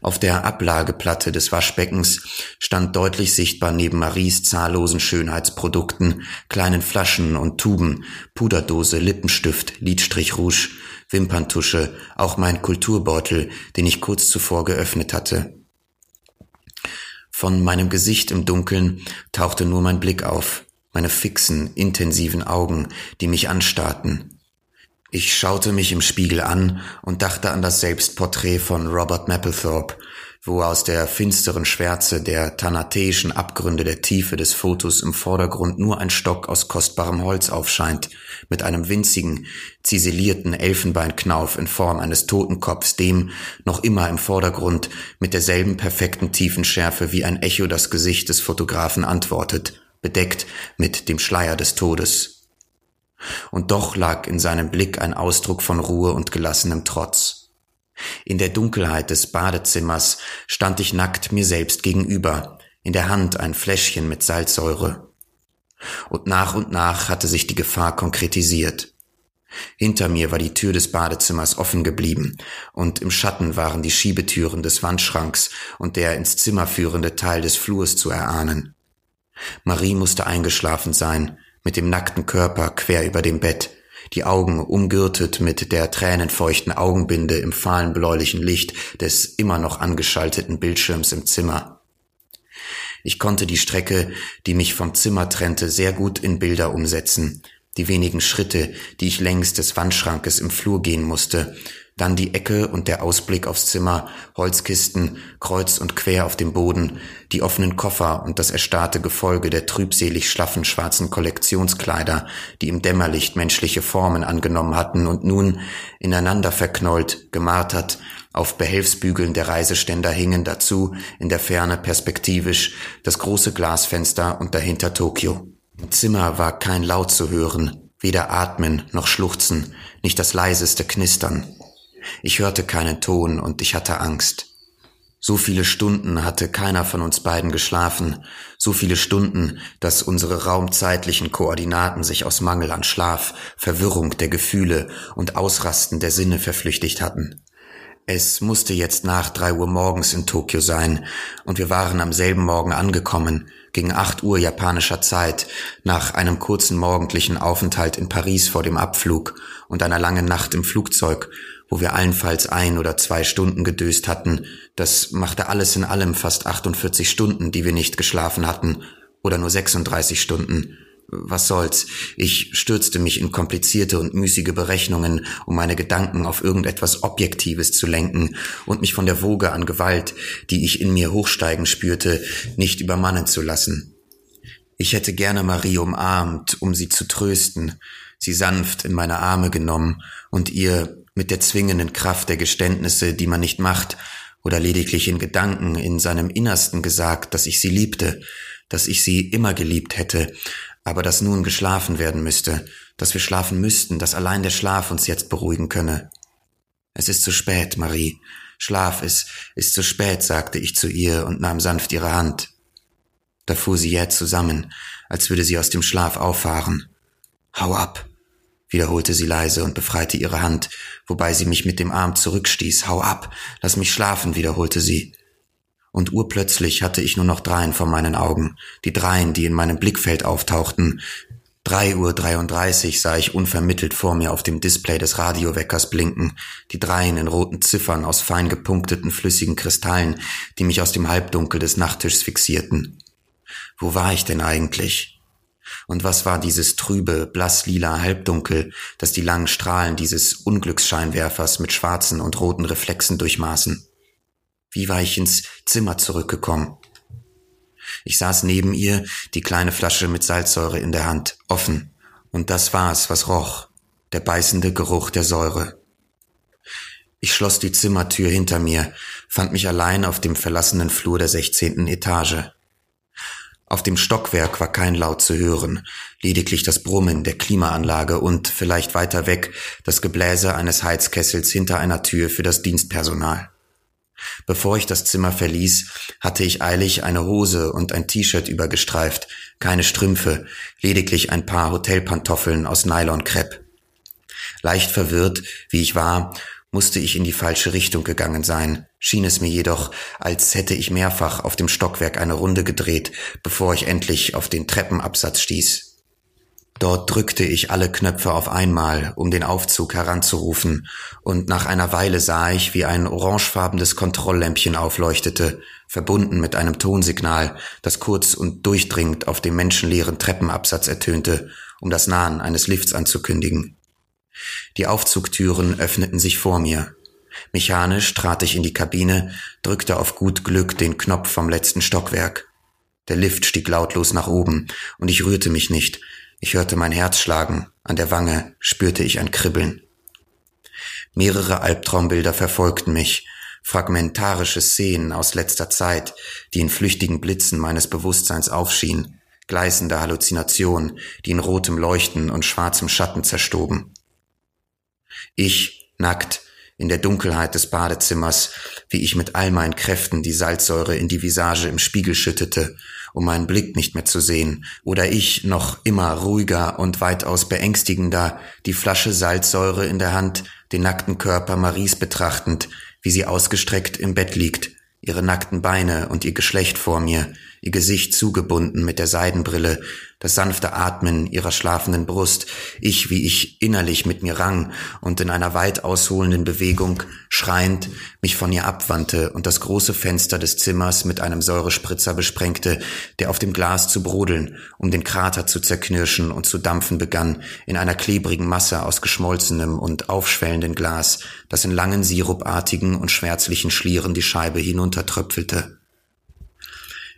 Auf der Ablageplatte des Waschbeckens stand deutlich sichtbar neben Maries zahllosen Schönheitsprodukten, kleinen Flaschen und Tuben, Puderdose, Lippenstift, Lidstrich-Rouge, Wimperntusche, auch mein Kulturbeutel, den ich kurz zuvor geöffnet hatte. Von meinem Gesicht im Dunkeln tauchte nur mein Blick auf, meine fixen, intensiven Augen, die mich anstarrten. Ich schaute mich im Spiegel an und dachte an das Selbstporträt von Robert Mapplethorpe, wo aus der finsteren Schwärze der thanateischen Abgründe der Tiefe des Fotos im Vordergrund nur ein Stock aus kostbarem Holz aufscheint, mit einem winzigen, ziselierten Elfenbeinknauf in Form eines Totenkopfs, dem, noch immer im Vordergrund, mit derselben perfekten Tiefenschärfe wie ein Echo das Gesicht des Fotografen antwortet, bedeckt mit dem Schleier des Todes und doch lag in seinem Blick ein Ausdruck von Ruhe und gelassenem Trotz. In der Dunkelheit des Badezimmers stand ich nackt mir selbst gegenüber, in der Hand ein Fläschchen mit Salzsäure. Und nach und nach hatte sich die Gefahr konkretisiert. Hinter mir war die Tür des Badezimmers offen geblieben, und im Schatten waren die Schiebetüren des Wandschranks und der ins Zimmer führende Teil des Flurs zu erahnen. Marie musste eingeschlafen sein, mit dem nackten Körper quer über dem Bett, die Augen umgürtet mit der tränenfeuchten Augenbinde im fahlen bläulichen Licht des immer noch angeschalteten Bildschirms im Zimmer. Ich konnte die Strecke, die mich vom Zimmer trennte, sehr gut in Bilder umsetzen, die wenigen Schritte, die ich längs des Wandschrankes im Flur gehen musste, dann die Ecke und der Ausblick aufs Zimmer, Holzkisten, kreuz und quer auf dem Boden, die offenen Koffer und das erstarrte Gefolge der trübselig schlaffen schwarzen Kollektionskleider, die im Dämmerlicht menschliche Formen angenommen hatten und nun, ineinander verknollt, gemartert, auf Behelfsbügeln der Reiseständer hingen dazu, in der Ferne perspektivisch, das große Glasfenster und dahinter Tokio. Im Zimmer war kein Laut zu hören, weder Atmen noch Schluchzen, nicht das leiseste Knistern. Ich hörte keinen Ton und ich hatte Angst. So viele Stunden hatte keiner von uns beiden geschlafen, so viele Stunden, dass unsere raumzeitlichen Koordinaten sich aus Mangel an Schlaf, Verwirrung der Gefühle und Ausrasten der Sinne verflüchtigt hatten. Es musste jetzt nach drei Uhr morgens in Tokio sein, und wir waren am selben Morgen angekommen, gegen acht Uhr japanischer Zeit, nach einem kurzen morgendlichen Aufenthalt in Paris vor dem Abflug und einer langen Nacht im Flugzeug, wo wir allenfalls ein oder zwei Stunden gedöst hatten. Das machte alles in allem fast 48 Stunden, die wir nicht geschlafen hatten, oder nur 36 Stunden. Was soll's? Ich stürzte mich in komplizierte und müßige Berechnungen, um meine Gedanken auf irgendetwas Objektives zu lenken und mich von der Woge an Gewalt, die ich in mir hochsteigen spürte, nicht übermannen zu lassen. Ich hätte gerne Marie umarmt, um sie zu trösten, sie sanft in meine Arme genommen und ihr mit der zwingenden Kraft der Geständnisse, die man nicht macht, oder lediglich in Gedanken in seinem Innersten gesagt, dass ich sie liebte, dass ich sie immer geliebt hätte, aber dass nun geschlafen werden müsste, dass wir schlafen müssten, dass allein der Schlaf uns jetzt beruhigen könne. Es ist zu spät, Marie. Schlaf, es ist zu spät, sagte ich zu ihr und nahm sanft ihre Hand. Da fuhr sie jäh zusammen, als würde sie aus dem Schlaf auffahren. Hau ab, wiederholte sie leise und befreite ihre Hand, wobei sie mich mit dem Arm zurückstieß. Hau ab, lass mich schlafen, wiederholte sie. Und urplötzlich hatte ich nur noch dreien vor meinen Augen, die dreien, die in meinem Blickfeld auftauchten. Drei Uhr dreiunddreißig sah ich unvermittelt vor mir auf dem Display des Radioweckers blinken, die dreien in roten Ziffern aus fein gepunkteten flüssigen Kristallen, die mich aus dem Halbdunkel des Nachttischs fixierten. Wo war ich denn eigentlich? Und was war dieses trübe, blasslila Halbdunkel, das die langen Strahlen dieses Unglücksscheinwerfers mit schwarzen und roten Reflexen durchmaßen? Wie war ich ins Zimmer zurückgekommen? Ich saß neben ihr, die kleine Flasche mit Salzsäure in der Hand, offen. Und das war's, was roch. Der beißende Geruch der Säure. Ich schloss die Zimmertür hinter mir, fand mich allein auf dem verlassenen Flur der sechzehnten Etage. Auf dem Stockwerk war kein Laut zu hören, lediglich das Brummen der Klimaanlage und vielleicht weiter weg das Gebläse eines Heizkessels hinter einer Tür für das Dienstpersonal. Bevor ich das Zimmer verließ, hatte ich eilig eine Hose und ein T-Shirt übergestreift, keine Strümpfe, lediglich ein paar Hotelpantoffeln aus Nylonkrepp. Leicht verwirrt, wie ich war, Musste ich in die falsche Richtung gegangen sein, schien es mir jedoch, als hätte ich mehrfach auf dem Stockwerk eine Runde gedreht, bevor ich endlich auf den Treppenabsatz stieß. Dort drückte ich alle Knöpfe auf einmal, um den Aufzug heranzurufen, und nach einer Weile sah ich, wie ein orangefarbenes Kontrolllämpchen aufleuchtete, verbunden mit einem Tonsignal, das kurz und durchdringend auf dem menschenleeren Treppenabsatz ertönte, um das Nahen eines Lifts anzukündigen. Die Aufzugtüren öffneten sich vor mir. Mechanisch trat ich in die Kabine, drückte auf gut Glück den Knopf vom letzten Stockwerk. Der Lift stieg lautlos nach oben, und ich rührte mich nicht, ich hörte mein Herz schlagen, an der Wange spürte ich ein Kribbeln. Mehrere Albtraumbilder verfolgten mich, fragmentarische Szenen aus letzter Zeit, die in flüchtigen Blitzen meines Bewusstseins aufschienen, gleißende Halluzinationen, die in rotem Leuchten und schwarzem Schatten zerstoben. Ich, nackt, in der Dunkelheit des Badezimmers, wie ich mit all meinen Kräften die Salzsäure in die Visage im Spiegel schüttete, um meinen Blick nicht mehr zu sehen, oder ich noch immer ruhiger und weitaus beängstigender, die Flasche Salzsäure in der Hand, den nackten Körper Maries betrachtend, wie sie ausgestreckt im Bett liegt, ihre nackten Beine und ihr Geschlecht vor mir, ihr Gesicht zugebunden mit der Seidenbrille, das sanfte Atmen ihrer schlafenden Brust, ich, wie ich innerlich mit mir rang und in einer weit ausholenden Bewegung, schreiend, mich von ihr abwandte und das große Fenster des Zimmers mit einem Säurespritzer besprengte, der auf dem Glas zu brodeln, um den Krater zu zerknirschen und zu dampfen begann, in einer klebrigen Masse aus geschmolzenem und aufschwellenden Glas, das in langen sirupartigen und schwärzlichen Schlieren die Scheibe hinuntertröpfelte.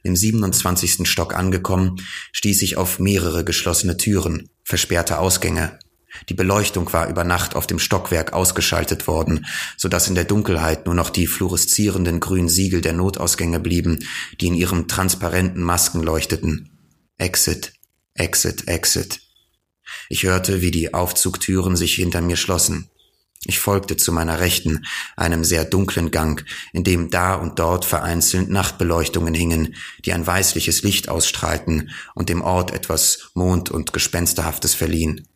Im 27. Stock angekommen, stieß ich auf mehrere geschlossene Türen, versperrte Ausgänge. Die Beleuchtung war über Nacht auf dem Stockwerk ausgeschaltet worden, so dass in der Dunkelheit nur noch die fluoreszierenden grünen Siegel der Notausgänge blieben, die in ihren transparenten Masken leuchteten. Exit, Exit, Exit. Ich hörte, wie die Aufzugtüren sich hinter mir schlossen. Ich folgte zu meiner Rechten, einem sehr dunklen Gang, in dem da und dort vereinzelt Nachtbeleuchtungen hingen, die ein weißliches Licht ausstrahlten und dem Ort etwas Mond- und Gespensterhaftes verliehen.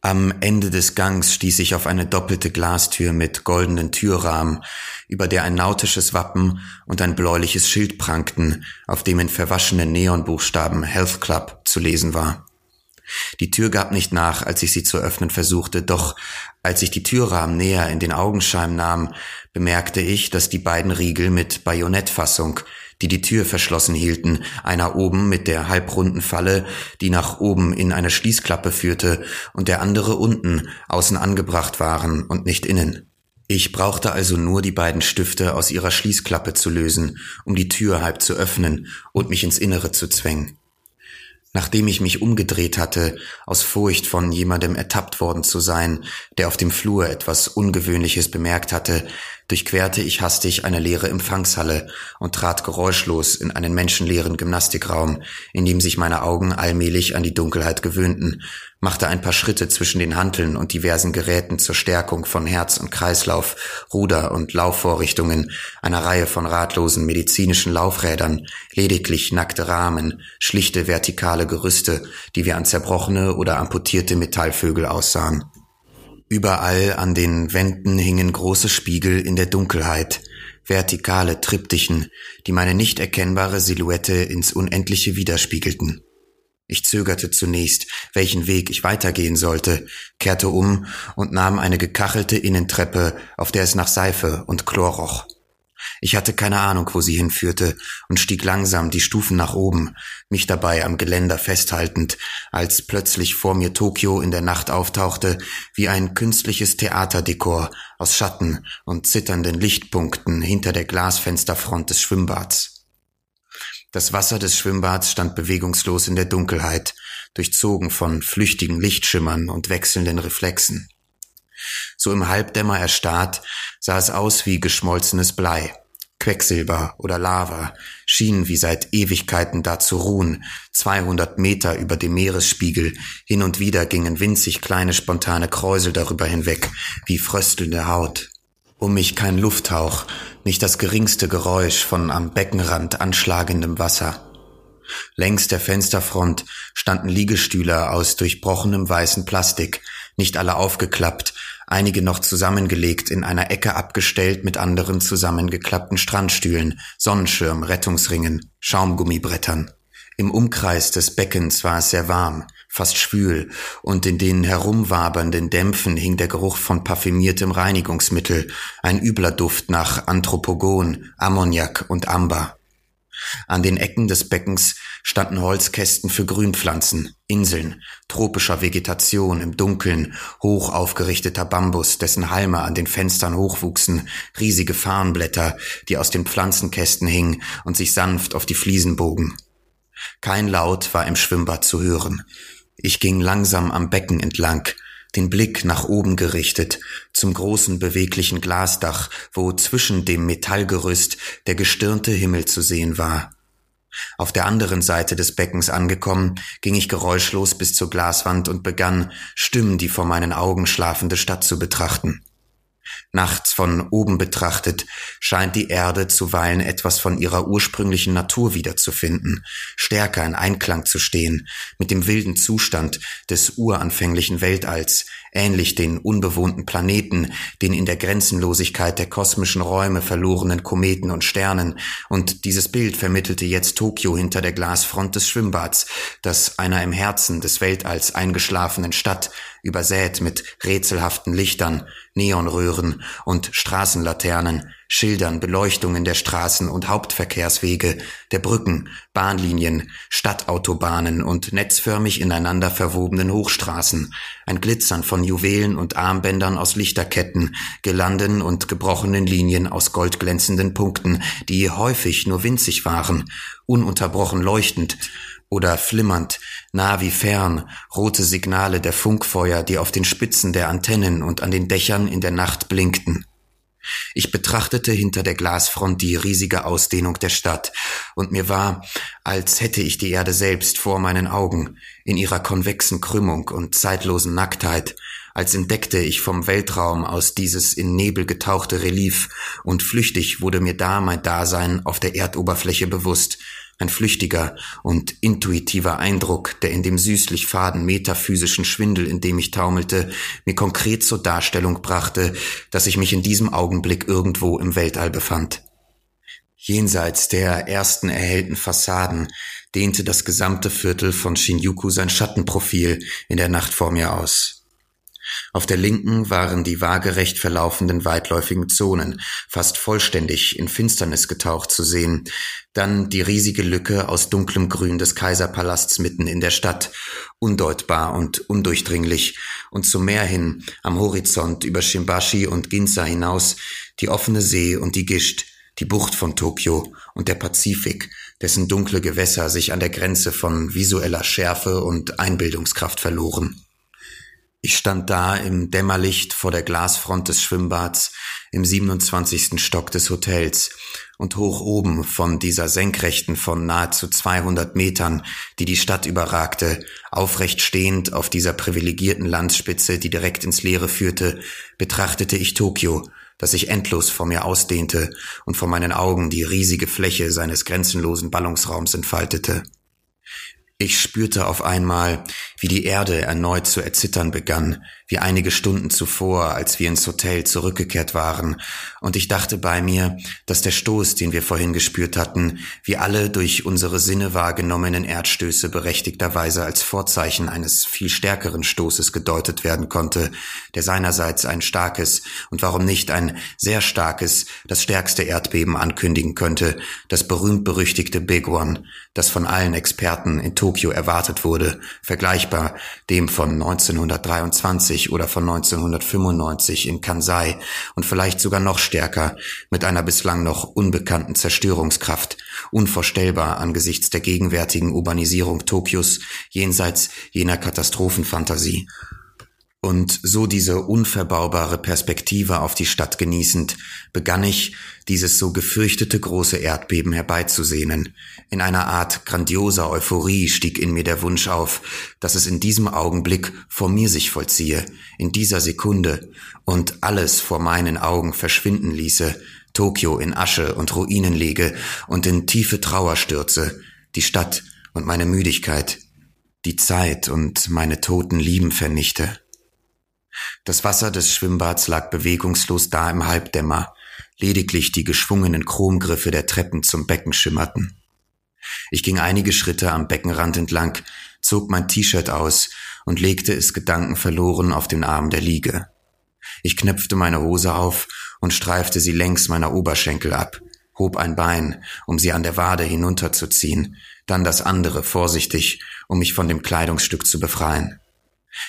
Am Ende des Gangs stieß ich auf eine doppelte Glastür mit goldenen Türrahmen, über der ein nautisches Wappen und ein bläuliches Schild prangten, auf dem in verwaschenen Neonbuchstaben Health Club zu lesen war. Die Tür gab nicht nach, als ich sie zu öffnen versuchte, doch als ich die Türrahmen näher in den Augenschein nahm, bemerkte ich, dass die beiden Riegel mit Bajonettfassung, die die Tür verschlossen hielten, einer oben mit der halbrunden Falle, die nach oben in eine Schließklappe führte, und der andere unten außen angebracht waren und nicht innen. Ich brauchte also nur die beiden Stifte aus ihrer Schließklappe zu lösen, um die Tür halb zu öffnen und mich ins Innere zu zwängen. Nachdem ich mich umgedreht hatte, aus Furcht von jemandem ertappt worden zu sein, der auf dem Flur etwas Ungewöhnliches bemerkt hatte, durchquerte ich hastig eine leere Empfangshalle und trat geräuschlos in einen menschenleeren Gymnastikraum, in dem sich meine Augen allmählich an die Dunkelheit gewöhnten, machte ein paar Schritte zwischen den Hanteln und diversen Geräten zur Stärkung von Herz und Kreislauf, Ruder- und Laufvorrichtungen, einer Reihe von ratlosen medizinischen Laufrädern, lediglich nackte Rahmen, schlichte vertikale Gerüste, die wie an zerbrochene oder amputierte Metallvögel aussahen. Überall an den Wänden hingen große Spiegel in der Dunkelheit, vertikale Triptychen, die meine nicht erkennbare Silhouette ins Unendliche widerspiegelten. Ich zögerte zunächst, welchen Weg ich weitergehen sollte, kehrte um und nahm eine gekachelte Innentreppe, auf der es nach Seife und Chlor roch. Ich hatte keine Ahnung, wo sie hinführte und stieg langsam die Stufen nach oben, mich dabei am Geländer festhaltend, als plötzlich vor mir Tokio in der Nacht auftauchte, wie ein künstliches Theaterdekor aus Schatten und zitternden Lichtpunkten hinter der Glasfensterfront des Schwimmbads. Das Wasser des Schwimmbads stand bewegungslos in der Dunkelheit, durchzogen von flüchtigen Lichtschimmern und wechselnden Reflexen. So im Halbdämmer erstarrt, sah es aus wie geschmolzenes Blei. Quecksilber oder Lava schienen wie seit Ewigkeiten da zu ruhen, 200 Meter über dem Meeresspiegel, hin und wieder gingen winzig kleine spontane Kräusel darüber hinweg, wie fröstelnde Haut. Um mich kein Lufthauch, nicht das geringste Geräusch von am Beckenrand anschlagendem Wasser. Längs der Fensterfront standen Liegestühle aus durchbrochenem weißen Plastik, nicht alle aufgeklappt, einige noch zusammengelegt, in einer Ecke abgestellt mit anderen zusammengeklappten Strandstühlen, Sonnenschirm, Rettungsringen, Schaumgummibrettern. Im Umkreis des Beckens war es sehr warm, fast schwül, und in den herumwabernden Dämpfen hing der Geruch von parfümiertem Reinigungsmittel, ein übler Duft nach Anthropogon, Ammoniak und Amber. An den Ecken des Beckens standen Holzkästen für Grünpflanzen, Inseln, tropischer Vegetation im Dunkeln, hoch aufgerichteter Bambus, dessen Halme an den Fenstern hochwuchsen, riesige Farnblätter, die aus den Pflanzenkästen hingen und sich sanft auf die Fliesen bogen. Kein Laut war im Schwimmbad zu hören. Ich ging langsam am Becken entlang, den Blick nach oben gerichtet, zum großen beweglichen Glasdach, wo zwischen dem Metallgerüst der gestirnte Himmel zu sehen war. Auf der anderen Seite des Beckens angekommen, ging ich geräuschlos bis zur Glaswand und begann, Stimmen die vor meinen Augen schlafende Stadt zu betrachten. Nachts von oben betrachtet scheint die Erde zuweilen etwas von ihrer ursprünglichen Natur wiederzufinden, stärker in Einklang zu stehen mit dem wilden Zustand des uranfänglichen Weltalls, ähnlich den unbewohnten Planeten, den in der Grenzenlosigkeit der kosmischen Räume verlorenen Kometen und Sternen, und dieses Bild vermittelte jetzt Tokio hinter der Glasfront des Schwimmbads, das einer im Herzen des Weltalls eingeschlafenen Stadt, übersät mit rätselhaften Lichtern, Neonröhren und Straßenlaternen, Schildern, Beleuchtungen der Straßen und Hauptverkehrswege, der Brücken, Bahnlinien, Stadtautobahnen und netzförmig ineinander verwobenen Hochstraßen, ein Glitzern von Juwelen und Armbändern aus Lichterketten, Gelanden und gebrochenen Linien aus goldglänzenden Punkten, die häufig nur winzig waren, ununterbrochen leuchtend, oder flimmernd, nah wie fern, rote Signale der Funkfeuer, die auf den Spitzen der Antennen und an den Dächern in der Nacht blinkten. Ich betrachtete hinter der Glasfront die riesige Ausdehnung der Stadt, und mir war, als hätte ich die Erde selbst vor meinen Augen, in ihrer konvexen Krümmung und zeitlosen Nacktheit, als entdeckte ich vom Weltraum aus dieses in Nebel getauchte Relief, und flüchtig wurde mir da mein Dasein auf der Erdoberfläche bewusst, ein flüchtiger und intuitiver Eindruck, der in dem süßlich faden metaphysischen Schwindel, in dem ich taumelte, mir konkret zur Darstellung brachte, dass ich mich in diesem Augenblick irgendwo im Weltall befand. Jenseits der ersten erhellten Fassaden dehnte das gesamte Viertel von Shinjuku sein Schattenprofil in der Nacht vor mir aus. Auf der linken waren die waagerecht verlaufenden weitläufigen Zonen, fast vollständig in Finsternis getaucht zu sehen, dann die riesige Lücke aus dunklem Grün des Kaiserpalasts mitten in der Stadt, undeutbar und undurchdringlich, und zum Meer hin, am Horizont über Shimbashi und Ginza hinaus, die offene See und die Gischt, die Bucht von Tokio und der Pazifik, dessen dunkle Gewässer sich an der Grenze von visueller Schärfe und Einbildungskraft verloren. Ich stand da im Dämmerlicht vor der Glasfront des Schwimmbads im 27. Stock des Hotels und hoch oben von dieser senkrechten von nahezu 200 Metern, die die Stadt überragte, aufrecht stehend auf dieser privilegierten Landspitze, die direkt ins Leere führte, betrachtete ich Tokio, das sich endlos vor mir ausdehnte und vor meinen Augen die riesige Fläche seines grenzenlosen Ballungsraums entfaltete. Ich spürte auf einmal, wie die Erde erneut zu erzittern begann, wie einige Stunden zuvor, als wir ins Hotel zurückgekehrt waren, und ich dachte bei mir, dass der Stoß, den wir vorhin gespürt hatten, wie alle durch unsere Sinne wahrgenommenen Erdstöße berechtigterweise als Vorzeichen eines viel stärkeren Stoßes gedeutet werden konnte, der seinerseits ein starkes und warum nicht ein sehr starkes, das stärkste Erdbeben ankündigen könnte, das berühmt-berüchtigte Big One, das von allen Experten in Tokio erwartet wurde, vergleichbar dem von 1923 oder von 1995 in Kansai und vielleicht sogar noch stärker mit einer bislang noch unbekannten Zerstörungskraft, unvorstellbar angesichts der gegenwärtigen Urbanisierung Tokios jenseits jener Katastrophenfantasie. Und so diese unverbaubare Perspektive auf die Stadt genießend, begann ich, dieses so gefürchtete große Erdbeben herbeizusehnen. In einer Art grandioser Euphorie stieg in mir der Wunsch auf, dass es in diesem Augenblick vor mir sich vollziehe, in dieser Sekunde, und alles vor meinen Augen verschwinden ließe, Tokio in Asche und Ruinen lege und in tiefe Trauer stürze, die Stadt und meine Müdigkeit, die Zeit und meine toten Lieben vernichte. Das Wasser des Schwimmbads lag bewegungslos da im Halbdämmer, lediglich die geschwungenen Chromgriffe der Treppen zum Becken schimmerten. Ich ging einige Schritte am Beckenrand entlang, zog mein T-Shirt aus und legte es gedankenverloren auf den Arm der Liege. Ich knöpfte meine Hose auf und streifte sie längs meiner Oberschenkel ab, hob ein Bein, um sie an der Wade hinunterzuziehen, dann das andere vorsichtig, um mich von dem Kleidungsstück zu befreien.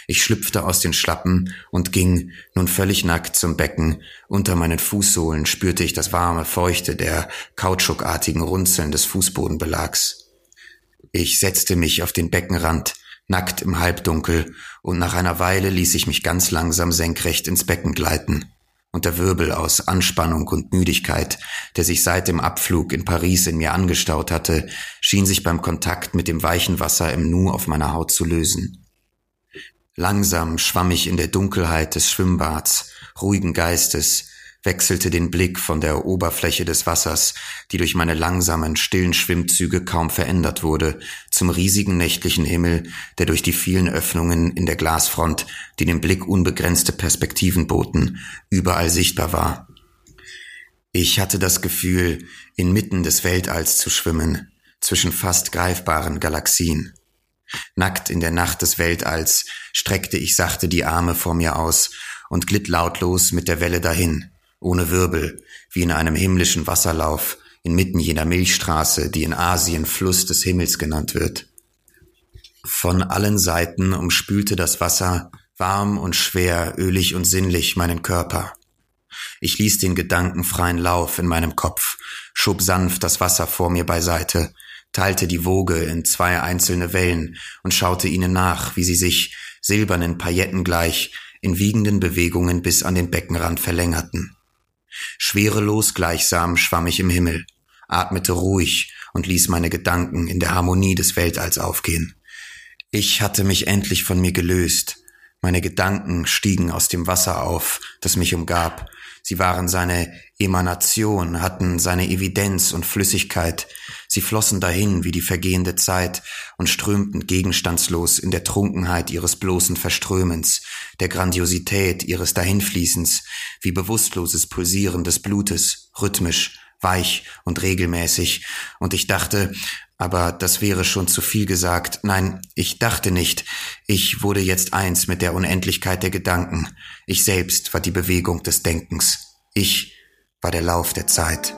Ich schlüpfte aus den Schlappen und ging, nun völlig nackt, zum Becken. Unter meinen Fußsohlen spürte ich das warme, feuchte der kautschukartigen Runzeln des Fußbodenbelags. Ich setzte mich auf den Beckenrand, nackt im Halbdunkel, und nach einer Weile ließ ich mich ganz langsam senkrecht ins Becken gleiten. Und der Wirbel aus Anspannung und Müdigkeit, der sich seit dem Abflug in Paris in mir angestaut hatte, schien sich beim Kontakt mit dem weichen Wasser im Nu auf meiner Haut zu lösen. Langsam schwamm ich in der Dunkelheit des Schwimmbads, ruhigen Geistes, wechselte den Blick von der Oberfläche des Wassers, die durch meine langsamen, stillen Schwimmzüge kaum verändert wurde, zum riesigen nächtlichen Himmel, der durch die vielen Öffnungen in der Glasfront, die dem Blick unbegrenzte Perspektiven boten, überall sichtbar war. Ich hatte das Gefühl, inmitten des Weltalls zu schwimmen, zwischen fast greifbaren Galaxien. Nackt in der Nacht des Weltalls streckte ich sachte die Arme vor mir aus und glitt lautlos mit der Welle dahin, ohne Wirbel, wie in einem himmlischen Wasserlauf, inmitten jener Milchstraße, die in Asien Fluss des Himmels genannt wird. Von allen Seiten umspülte das Wasser, warm und schwer, ölig und sinnlich, meinen Körper. Ich ließ den Gedanken freien Lauf in meinem Kopf, schob sanft das Wasser vor mir beiseite, teilte die Woge in zwei einzelne Wellen und schaute ihnen nach, wie sie sich, silbernen Pailletten gleich, in wiegenden Bewegungen bis an den Beckenrand verlängerten. Schwerelos gleichsam schwamm ich im Himmel, atmete ruhig und ließ meine Gedanken in der Harmonie des Weltalls aufgehen. Ich hatte mich endlich von mir gelöst, meine Gedanken stiegen aus dem Wasser auf, das mich umgab, Sie waren seine Emanation, hatten seine Evidenz und Flüssigkeit. Sie flossen dahin wie die vergehende Zeit und strömten gegenstandslos in der Trunkenheit ihres bloßen Verströmens, der Grandiosität ihres Dahinfließens, wie bewusstloses Pulsieren des Blutes, rhythmisch, weich und regelmäßig. Und ich dachte, aber das wäre schon zu viel gesagt. Nein, ich dachte nicht. Ich wurde jetzt eins mit der Unendlichkeit der Gedanken. Ich selbst war die Bewegung des Denkens. Ich war der Lauf der Zeit.